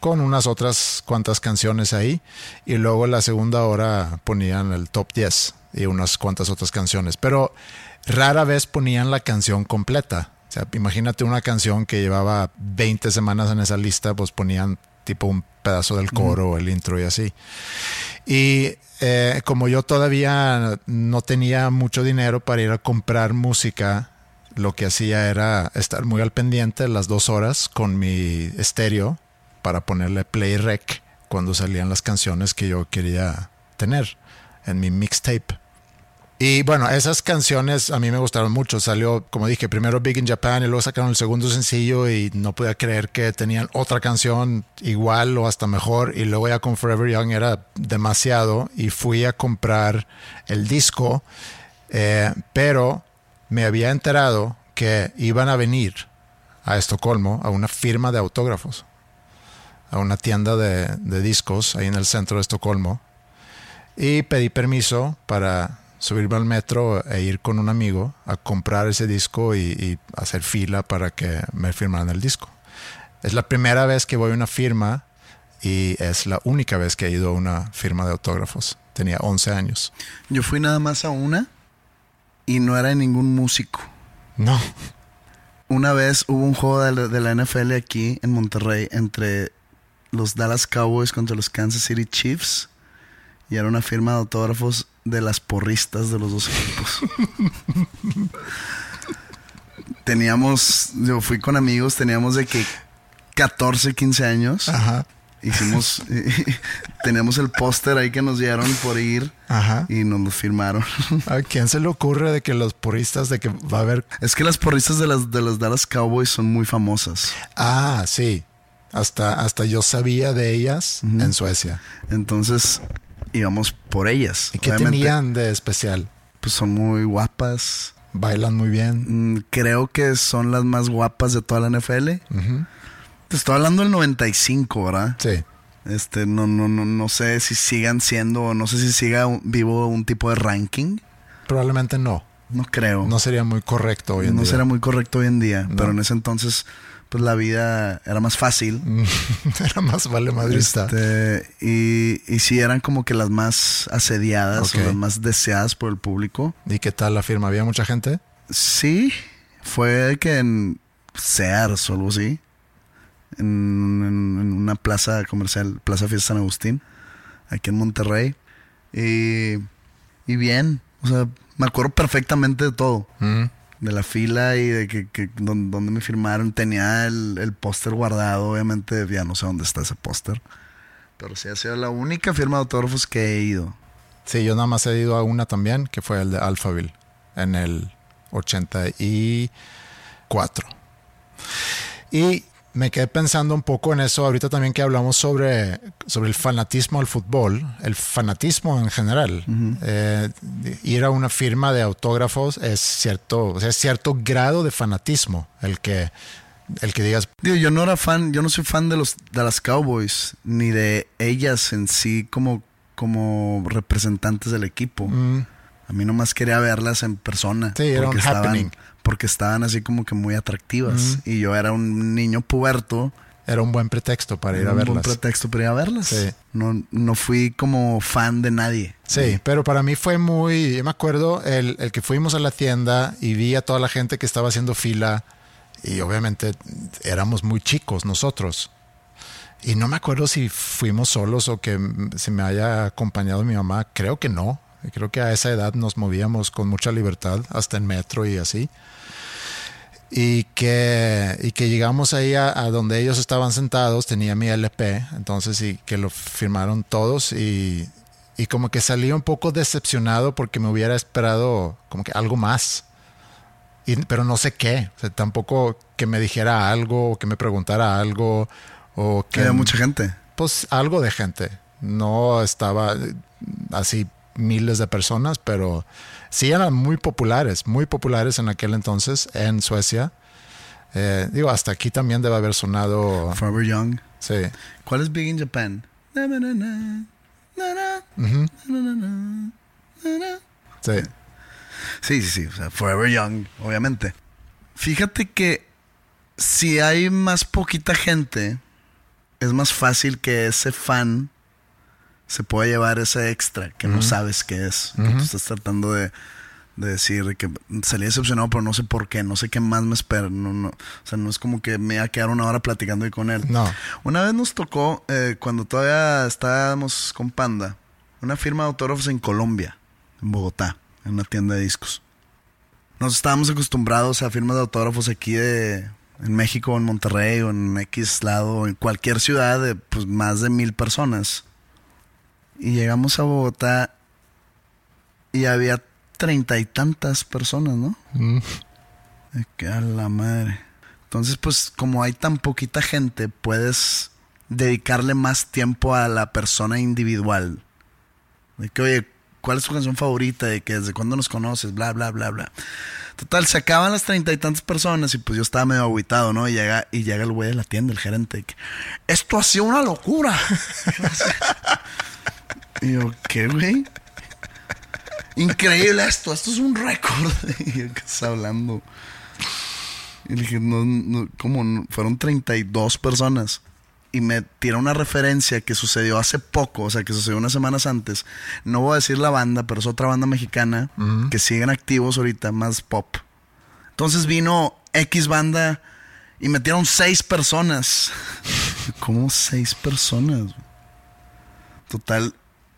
con unas otras cuantas canciones ahí. Y luego la segunda hora ponían el top 10 y unas cuantas otras canciones. Pero rara vez ponían la canción completa. O sea, imagínate una canción que llevaba 20 semanas en esa lista, pues ponían tipo un pedazo del coro, el intro y así. Y eh, como yo todavía no tenía mucho dinero para ir a comprar música, lo que hacía era estar muy al pendiente las dos horas con mi estéreo para ponerle play rec cuando salían las canciones que yo quería tener en mi mixtape. Y bueno, esas canciones a mí me gustaron mucho. Salió, como dije, primero Big in Japan y luego sacaron el segundo sencillo y no podía creer que tenían otra canción igual o hasta mejor. Y luego ya con Forever Young era demasiado y fui a comprar el disco, eh, pero me había enterado que iban a venir a Estocolmo a una firma de autógrafos, a una tienda de, de discos ahí en el centro de Estocolmo. Y pedí permiso para subirme al metro e ir con un amigo a comprar ese disco y, y, hacer fila para que me firmaran el disco. Es la primera vez que voy a una firma y es la única vez que he ido a una firma de autógrafos. Tenía 11 años. Yo fui nada más a una y no era de ningún músico. No. Una vez hubo un juego de la, de la NFL aquí en Monterrey entre los Dallas Cowboys contra los Kansas City Chiefs y era una firma de autógrafos de las porristas de los dos equipos. teníamos, yo fui con amigos, teníamos de que 14, 15 años. Ajá. Hicimos, teníamos el póster ahí que nos dieron por ir Ajá. y nos lo firmaron. ¿A quién se le ocurre de que los porristas de que va a haber... Es que las porristas de las, de las Dallas Cowboys son muy famosas. Ah, sí. Hasta, hasta yo sabía de ellas uh -huh. en Suecia. Entonces íbamos por ellas. ¿Y qué Obviamente, tenían de especial? Pues son muy guapas. Bailan muy bien. Mm, creo que son las más guapas de toda la NFL. Uh -huh. Te estoy hablando del 95, ¿verdad? Sí. Este, no, no, no, no sé si sigan siendo, no sé si siga vivo un tipo de ranking. Probablemente no. No creo. No sería muy correcto hoy en no día. No sería muy correcto hoy en día, no. pero en ese entonces pues la vida era más fácil. era más vale madrista. Este, y, y sí eran como que las más asediadas okay. o las más deseadas por el público. ¿Y qué tal la firma? ¿Había mucha gente? Sí, fue que en Sears o algo así. en, en- en una plaza comercial, Plaza Fiesta San Agustín, aquí en Monterrey. Y, y bien, o sea, me acuerdo perfectamente de todo. Mm. De la fila y de que, que don- donde me firmaron. Tenía el, el póster guardado, obviamente ya no sé dónde está ese póster. Pero sí ha sido la única firma de autógrafos que he ido. Sí, yo nada más he ido a una también, que fue el de Alphaville, en el 84. Y me quedé pensando un poco en eso ahorita también que hablamos sobre, sobre el fanatismo al fútbol, el fanatismo en general. Eh, ir a una firma de autógrafos es cierto, o sea, es cierto grado de fanatismo el que, el que digas, Digo, yo no era fan, yo no soy fan de los de las Cowboys, ni de ellas en sí como, como representantes del equipo. A mí nomás quería verlas en persona. Sí, era un happening. Porque estaban así como que muy atractivas. Y yo era un niño puberto. era un buen pretexto para ir a un buen verlas. pretexto para ir a verlas. Sí. No, no fui como fan de nadie. Sí, pero para mí fue muy, yo me acuerdo el, el que fuimos a la tienda y vi a toda la gente que estaba haciendo fila y obviamente éramos muy chicos nosotros. Y no me acuerdo si fuimos solos o que mm, se me haya acompañado mi mamá, creo que no. Creo que a esa edad nos movíamos con mucha libertad, hasta en metro y así. Y que, y que llegamos ahí a, a donde ellos estaban sentados, tenía mi LP, entonces y que lo firmaron todos y, y como que salí un poco decepcionado porque me hubiera esperado como que algo más. Y- pero no sé qué, o sea, tampoco que me dijera algo o que me preguntara algo o que... Había mucha gente. Pues algo de gente. No estaba así miles de personas, pero sí eran muy populares, muy populares en aquel entonces en Suecia. Eh, digo, hasta aquí también debe haber sonado. Forever Young. Sí. ¿Cuál es Big in Japan? Sí. Sí, sí, sí. O sea, Forever Young, obviamente. Fíjate que si hay más poquita gente, es más fácil que ese fan se pueda llevar ese extra que no sabes qué es. Que tú estás tratando de, de decir que salí decepcionado, pero no sé por qué, no sé qué más me espera. No, no, o sea, no es como que me iba a quedar una hora platicando ahí con él. No. Una vez nos tocó, eh, cuando todavía estábamos con Panda, una firma de autógrafos en Colombia, en Bogotá, en una tienda de discos. Nos estábamos acostumbrados a firmas de autógrafos aquí de, en México, en Monterrey o en X lado, en cualquier ciudad de pues, más de mil personas. Y llegamos a Bogotá y había treinta y tantas personas, ¿no? De que a la madre. Entonces, pues, como hay tan poquita gente, puedes dedicarle más tiempo a la persona individual. De que, oye, ¿cuál es tu canción favorita? De que desde cuándo nos conoces, bla, bla, bla, bla. Total, se acaban las treinta y tantas personas y pues yo estaba medio aguitado, ¿no? Y llega, y llega el güey de la tienda, el gerente, de que, esto ha sido una locura. y yo, ¿qué, güey? Increíble esto, esto es un récord. y yo, ¿qué estás hablando? Y le dije, no, no, ¿cómo? no? Fueron 32 personas. Y me tira una referencia que sucedió hace poco, o sea, que sucedió unas semanas antes. No voy a decir la banda, pero es otra banda mexicana que siguen activos ahorita, más pop. Entonces vino X banda y metieron seis personas. ¿Cómo seis personas? Total,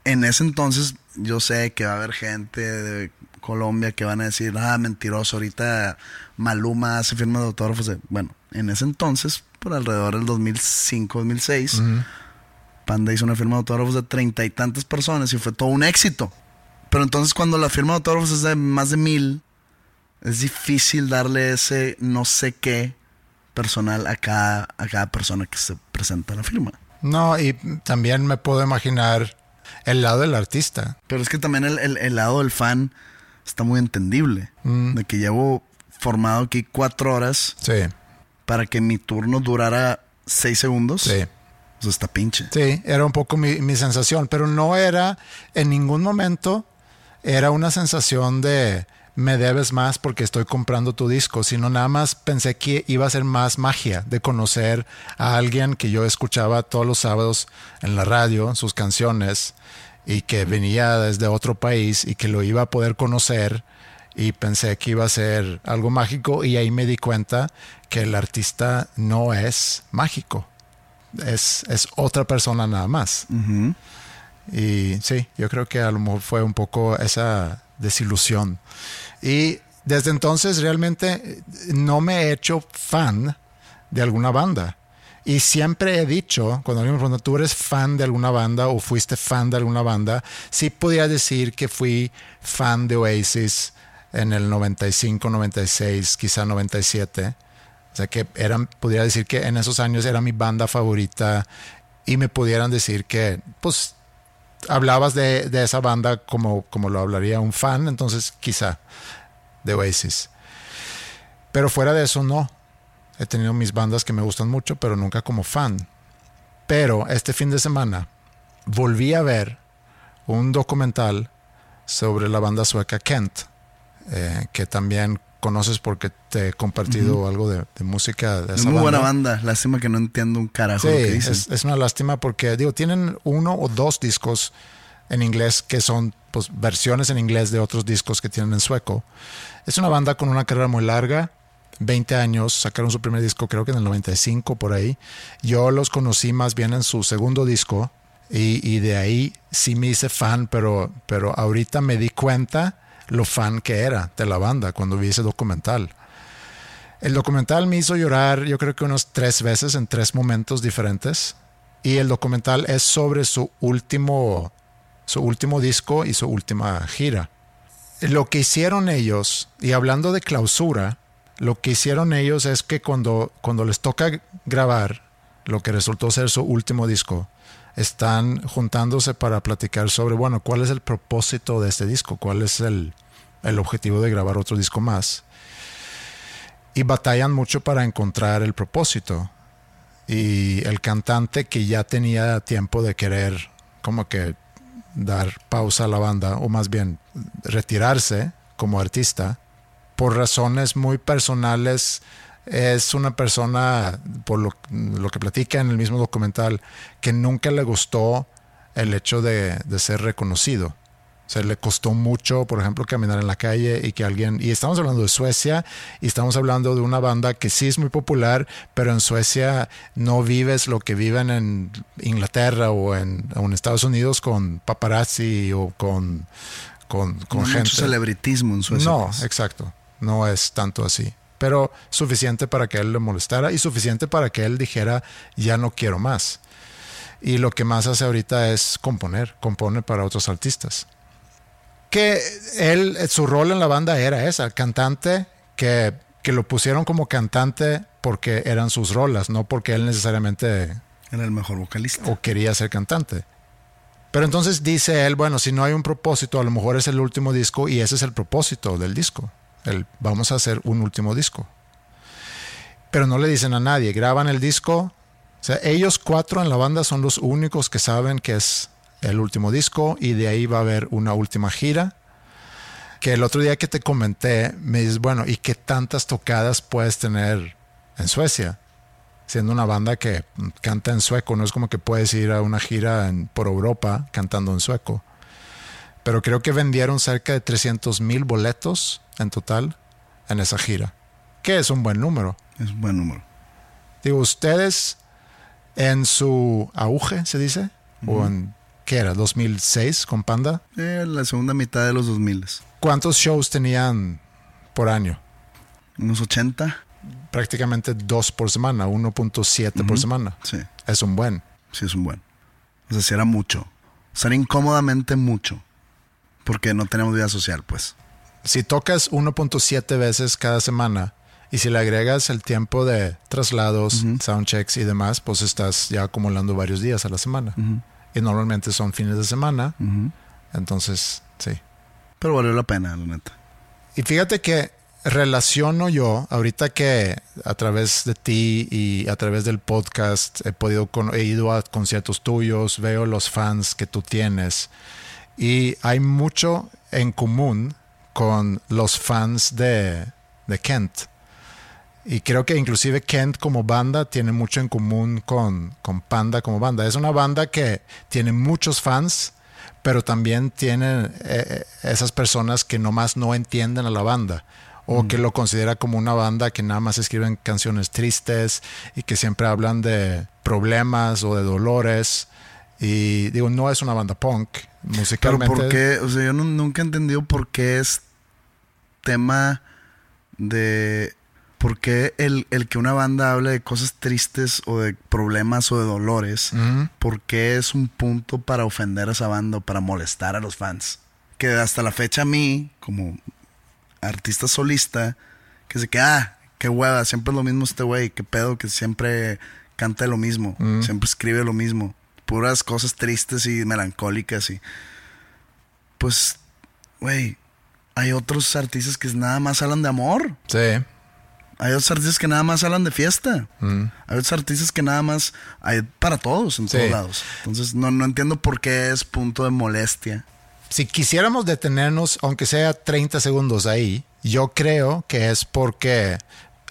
en ese entonces yo sé que va a haber gente de Colombia que van a decir, ah, mentiroso, ahorita Maluma hace firmas de autógrafos. de-". Bueno, en ese entonces, por alrededor del 2005, 2006, Panda hizo una firma de autógrafos de treinta y tantas personas y fue todo un éxito. Pero entonces cuando la firma de autógrafos es de más de mil, es difícil darle ese no sé qué personal a cada, a cada persona que se presenta a la firma. No, y también me puedo imaginar el lado del artista. Pero es que también el, el- el lado del fan está muy entendible. De que llevo formado aquí cuatro horas Sí, para que mi turno durara seis segundos. sí. O sea, está pinche. Sí, era un poco mi, mi sensación, pero no era en ningún momento, era una sensación de me debes más porque estoy comprando tu disco, sino nada más pensé que iba a ser más magia de conocer a alguien que yo escuchaba todos los sábados en la radio, sus canciones, y que venía desde otro país y que lo iba a poder conocer y pensé que iba a ser algo mágico y ahí me di cuenta que el artista no es mágico, es, es otra persona nada más. Y sí, yo creo que a lo mejor fue un poco esa desilusión. Y desde entonces realmente no me he hecho fan de alguna banda. Y siempre he dicho, cuando alguien me pregunta, ¿tú eres fan de alguna banda o fuiste fan de alguna banda? Sí podía decir que fui fan de Oasis en el 95, 96, quizá 97. O sea que eran, podría decir que en esos años era mi banda favorita y me pudieran decir que, pues, hablabas de, de esa banda como, como lo hablaría un fan, entonces quizá de Oasis. Pero fuera de eso, no. He tenido mis bandas que me gustan mucho, pero nunca como fan. Pero este fin de semana volví a ver un documental sobre la banda sueca Kent, eh, que también conoces porque te he compartido algo de, música de esa es muy buena banda. Lástima que no entiendo un carajo sí, lo que Es, es, una lástima porque, digo, tienen uno o dos discos en inglés que son pues, versiones en inglés de otros discos que tienen en sueco. Es una banda con una carrera muy larga. 20 años, sacaron su primer disco creo que en el 95 por ahí. Yo los conocí más bien en su segundo disco y, de ahí sí me hice fan, pero, pero ahorita me di cuenta lo fan que era de la banda cuando vi ese documental. El documental me hizo llorar yo creo que unas tres veces en tres momentos diferentes. Y el documental es sobre su último, su último disco y su última gira. Lo que hicieron ellos, y hablando de clausura, lo que hicieron ellos es que cuando, cuando les toca grabar lo que resultó ser su último disco, están juntándose para platicar sobre, bueno, cuál es el propósito de este disco, cuál es el, el objetivo de grabar otro disco más. Y batallan mucho para encontrar el propósito. Y el cantante que ya tenía tiempo de querer como que dar pausa a la banda, o más bien retirarse como artista, por razones muy personales, es una persona, por lo, lo, que platica en el mismo documental, que nunca le gustó el hecho de, de, ser reconocido. O sea, le costó mucho, por ejemplo, caminar en la calle y que alguien... Y estamos hablando de Suecia y estamos hablando de una banda que sí es muy popular, pero en Suecia no vives lo que viven en Inglaterra o en, o en Estados Unidos con paparazzi o con, con, con no gente. Mucho celebritismo en Suecia. No, pues. exacto. No es tanto así pero suficiente para que él le molestara y suficiente para que él dijera ya no quiero más. Y lo que más hace ahorita es componer, compone para otros artistas. Que él, su rol en la banda era esa, cantante, que, que lo pusieron como cantante porque eran sus rolas, no porque él necesariamente era el mejor vocalista o quería ser cantante. Pero entonces dice él, bueno, si no hay un propósito, a lo mejor es el último disco y ese es el propósito del disco el, vamos a hacer un último disco. Pero no le dicen a nadie, graban el disco. O sea, ellos cuatro en la banda son los únicos que saben que es el último disco y de ahí va a haber una última gira. Que el otro día que te comenté, me dices, bueno, ¿y qué tantas tocadas puedes tener en Suecia? Siendo una banda que canta en sueco, no es como que puedes ir a una gira en, por Europa cantando en sueco. Pero creo que vendieron cerca de 300 mil boletos en total en esa gira, que es un buen número. Es un buen número. Digo, ustedes en su auge, se dice, uh -huh. o en, ¿qué era? ¿2006 con Panda? Eh, la segunda mitad de los 2000. ¿Cuántos shows tenían por año? Unos 80. Prácticamente dos por semana, 1.7 uh -huh. por semana. Sí. Es un buen. Sí, es un buen. O sea, si era mucho. O sea, era incómodamente mucho. Porque no tenemos vida social, pues si tocas 1.7 veces cada semana y si le agregas el tiempo de traslados, uh -huh. soundchecks y demás, pues estás ya acumulando varios días a la semana. Uh -huh. Y normalmente son fines de semana. Uh -huh. Entonces, sí. Pero valió la pena, la neta. Y fíjate que relaciono yo, ahorita que a través de ti y a través del podcast he podido, con, he ido a conciertos tuyos, veo los fans que tú tienes y hay mucho en común con los fans de, de, Kent. Y creo que inclusive Kent como banda tiene mucho en común con, con Panda como banda. Es una banda que tiene muchos fans, pero también tienen eh, esas personas que nomás no entienden a la banda o que lo considera como una banda que nada más escriben canciones tristes y que siempre hablan de problemas o de dolores. Y digo, no es una banda punk, musicalmente. Pero ¿por qué? O sea, yo nunca he entendido por qué es tema de... ¿Por qué el, el, que una banda hable de cosas tristes o de problemas o de dolores? ¿Por qué es un punto para ofender a esa banda o para molestar a los fans? Que hasta la fecha a mí, como artista solista, que se que, ah, qué hueva, siempre es lo mismo este güey, qué pedo, que siempre canta lo mismo, siempre escribe lo mismo, puras cosas tristes y melancólicas y pues, güey, hay otros artistas que nada más hablan de amor. Sí. Hay otros artistas que nada más hablan de fiesta. Hay otros artistas que nada más hay para todos en todos lados. Entonces no, no entiendo por qué es punto de molestia. Si quisiéramos detenernos, aunque sea 30 segundos ahí, yo creo que es porque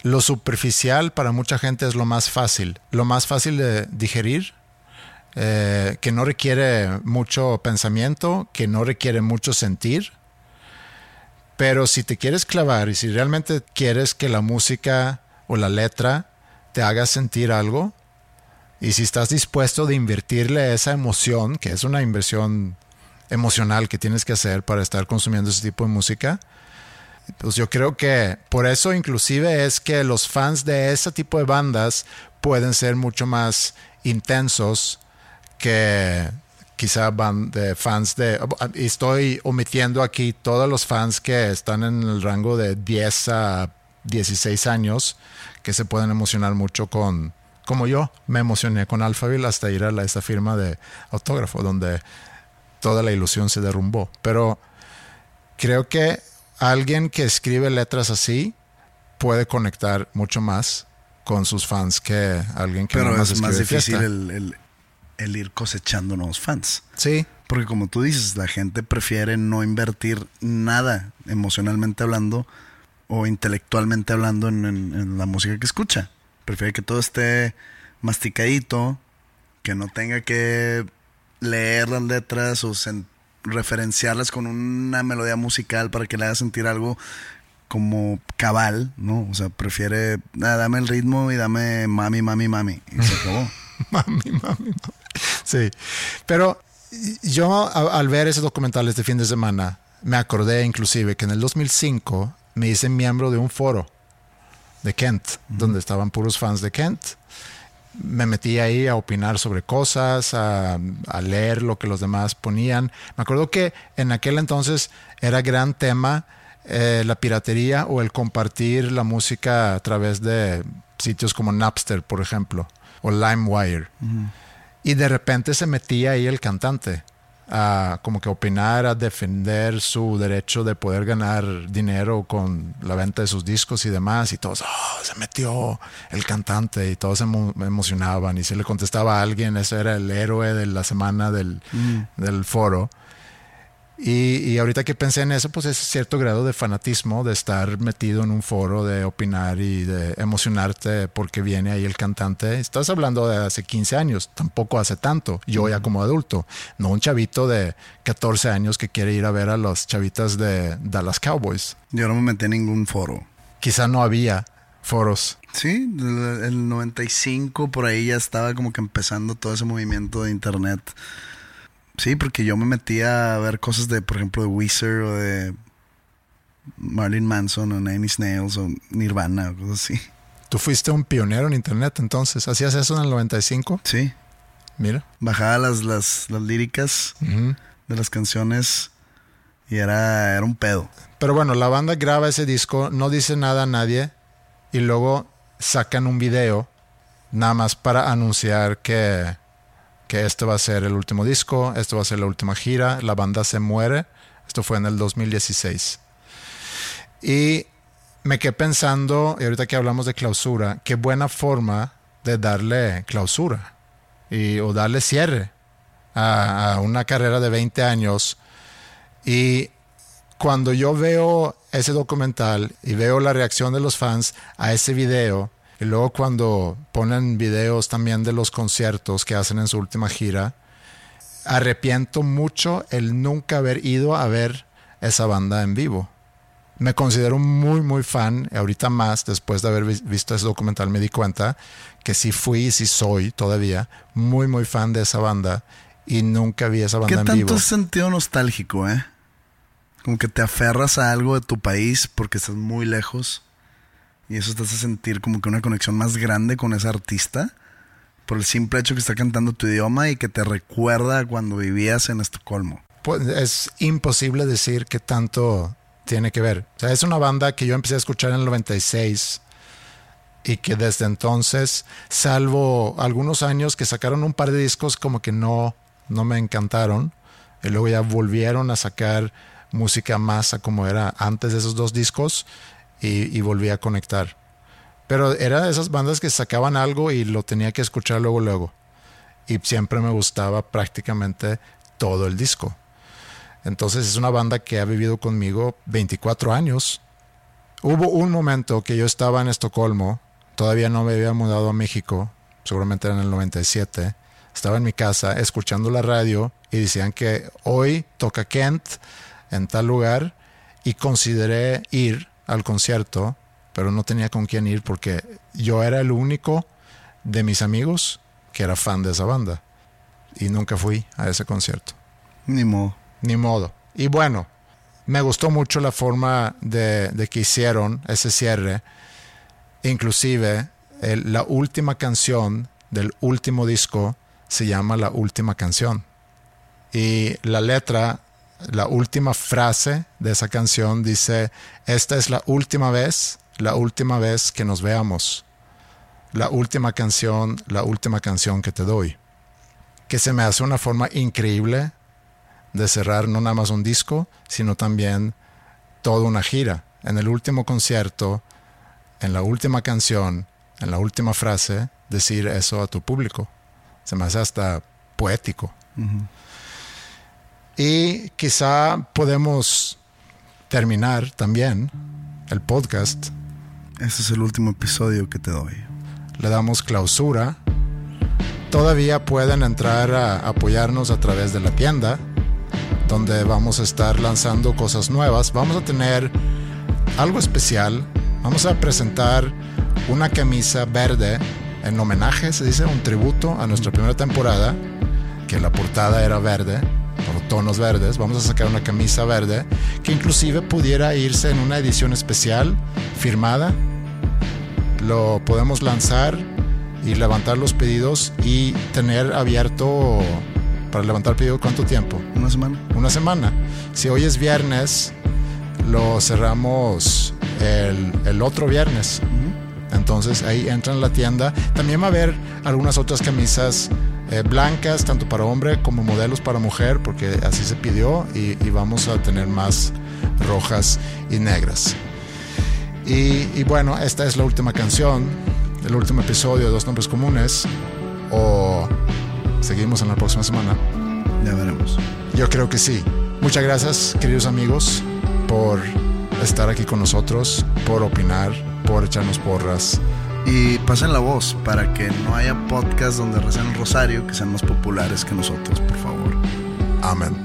lo superficial para mucha gente es lo más fácil, lo más fácil de digerir, eh, que no requiere mucho pensamiento, que no requiere mucho sentir. Pero si te quieres clavar y si realmente quieres que la música o la letra te haga sentir algo, y si estás dispuesto de invertirle esa emoción, que es una inversión emocional que tienes que hacer para estar consumiendo ese tipo de música, pues yo creo que por eso inclusive es que los fans de ese tipo de bandas pueden ser mucho más intensos que quizá van de fans de... Estoy omitiendo aquí todos los fans que están en el rango de 10 a 16 años, que se pueden emocionar mucho con... Como yo, me emocioné con Alphaville hasta ir a esa firma de autógrafo, donde toda la ilusión se derrumbó. Pero creo que alguien que escribe letras así puede conectar mucho más con sus fans que alguien que Pero no es más difícil el, el, ir cosechando nuevos fans. Sí. Porque como tú dices, la gente prefiere no invertir nada emocionalmente hablando o intelectualmente hablando en, en la música que escucha. Prefiere que todo esté masticadito, que no tenga que leer las letras o referenciarlas con una melodía musical para que le haga sentir algo como cabal, ¿no? O sea, prefiere, dame el ritmo y dame mami, mami, mami. Y se acabó. mami, mami, mami. Sí. Pero yo al ver ese documental este fin de semana, me acordé inclusive que en el 2005 me hice miembro de un foro de Kent, donde estaban puros fans de Kent me metí ahí a opinar sobre cosas, a, leer lo que los demás ponían. Me acuerdo que en aquel entonces era gran tema eh, la piratería o el compartir la música a través de sitios como Napster, por ejemplo, o LimeWire. Y de repente se metía ahí el cantante a como que opinar, a defender su derecho de poder ganar dinero con la venta de sus discos y demás. Y todos, oh, se metió el cantante y todos se emocionaban. Y si le contestaba a alguien, ese era el héroe de la semana del, mm. del foro. Y, ahorita que pensé en eso, pues es cierto grado de fanatismo de estar metido en un foro, de opinar y de emocionarte porque viene ahí el cantante. Estás hablando de hace 15 años, tampoco hace tanto, yo ya como adulto, no un chavito de 14 años que quiere ir a ver a las chavitas de Dallas Cowboys. Yo no me metí en ningún foro. Quizá no había foros. Sí, el 95 por ahí ya estaba como que empezando todo ese movimiento de internet Sí, porque yo me metía a ver cosas de, por ejemplo, de Weezer o de Marlene Manson o Nine Snails o Nirvana o cosas así. Tú fuiste un pionero en internet entonces. ¿Hacías eso en el 95? Sí. Mira. Bajaba las, las, las líricas de las canciones y era, era un pedo. Pero bueno, la banda graba ese disco, no dice nada a nadie y luego sacan un video nada más para anunciar que que este va a ser el último disco, esto va a ser la última gira, la banda se muere. Esto fue en el 2016. Y me quedé pensando, y ahorita que hablamos de clausura, qué buena forma de darle clausura y, o darle cierre a, a una carrera de 20 años. Y cuando yo veo ese documental y veo la reacción de los fans a ese video, y luego cuando ponen videos también de los conciertos que hacen en su última gira, arrepiento mucho el nunca haber ido a ver esa banda en vivo. Me considero muy, muy fan, ahorita más, después de haber visto ese documental me di cuenta que sí fui y sí soy todavía muy, muy fan de esa banda y nunca vi esa banda en vivo. ¿Qué tanto sentido nostálgico, eh? Como que te aferras a algo de tu país porque estás muy lejos y eso te hace sentir como que una conexión más grande con ese artista por el simple hecho que está cantando tu idioma y que te recuerda cuando vivías en Estocolmo. Pues es imposible decir que tanto tiene que ver. O sea, es una banda que yo empecé a escuchar en el 96 y que desde entonces, salvo algunos años que sacaron un par de discos como que no, no me encantaron, y luego ya volvieron a sacar música más a como era antes de esos dos discos y, y volví a conectar. Pero era de esas bandas que sacaban algo y lo tenía que escuchar luego, luego. Y siempre me gustaba prácticamente todo el disco. Entonces es una banda que ha vivido conmigo 24 años. Hubo un momento que yo estaba en Estocolmo, todavía no me había mudado a México, seguramente era en el 97. Estaba en mi casa escuchando la radio y decían que hoy toca Kent en tal lugar y consideré ir al concierto pero no tenía con quién ir porque yo era el único de mis amigos que era fan de esa banda. Y nunca fui a ese concierto. Ni modo. Ni modo. Y bueno, me gustó mucho la forma de, que hicieron ese cierre. Inclusive, la última canción del último disco se llama La Última Canción. Y la letra, la última frase de esa canción dice, esta es la última vez la última vez que nos veamos, la última canción, la última canción que te doy, que se me hace una forma increíble de cerrar no nada más un disco, sino también toda una gira. En el último concierto, en la última canción, en la última frase, decir eso a tu público. Se me hace hasta poético. Y quizá podemos terminar también el podcast este es el último episodio que te doy. Le damos clausura. Todavía pueden entrar a apoyarnos a través de la tienda, donde vamos a estar lanzando cosas nuevas. Vamos a tener algo especial. Vamos a presentar una camisa verde en homenaje, se dice, un tributo a nuestra primera temporada, que la portada era verde, por tonos verdes. Vamos a sacar una camisa verde que inclusive pudiera irse en una edición especial firmada lo podemos lanzar y levantar los pedidos y tener abierto para levantar pedido cuánto tiempo? Una semana. Una semana. Si hoy es viernes, lo cerramos el, otro viernes. Entonces ahí entra en la tienda. También va a haber algunas otras camisas eh, blancas, tanto para hombre como modelos para mujer, porque así se pidió y vamos a tener más rojas y negras. Y, bueno, esta es la última canción, el último episodio de Dos Nombres Comunes. O seguimos en la próxima semana. Ya veremos. Yo creo que sí. Muchas gracias, queridos amigos, por estar aquí con nosotros, por opinar, por echarnos porras. Y pasen la voz para que no haya podcast donde recen el rosario que sean más populares que nosotros, por favor. Amén.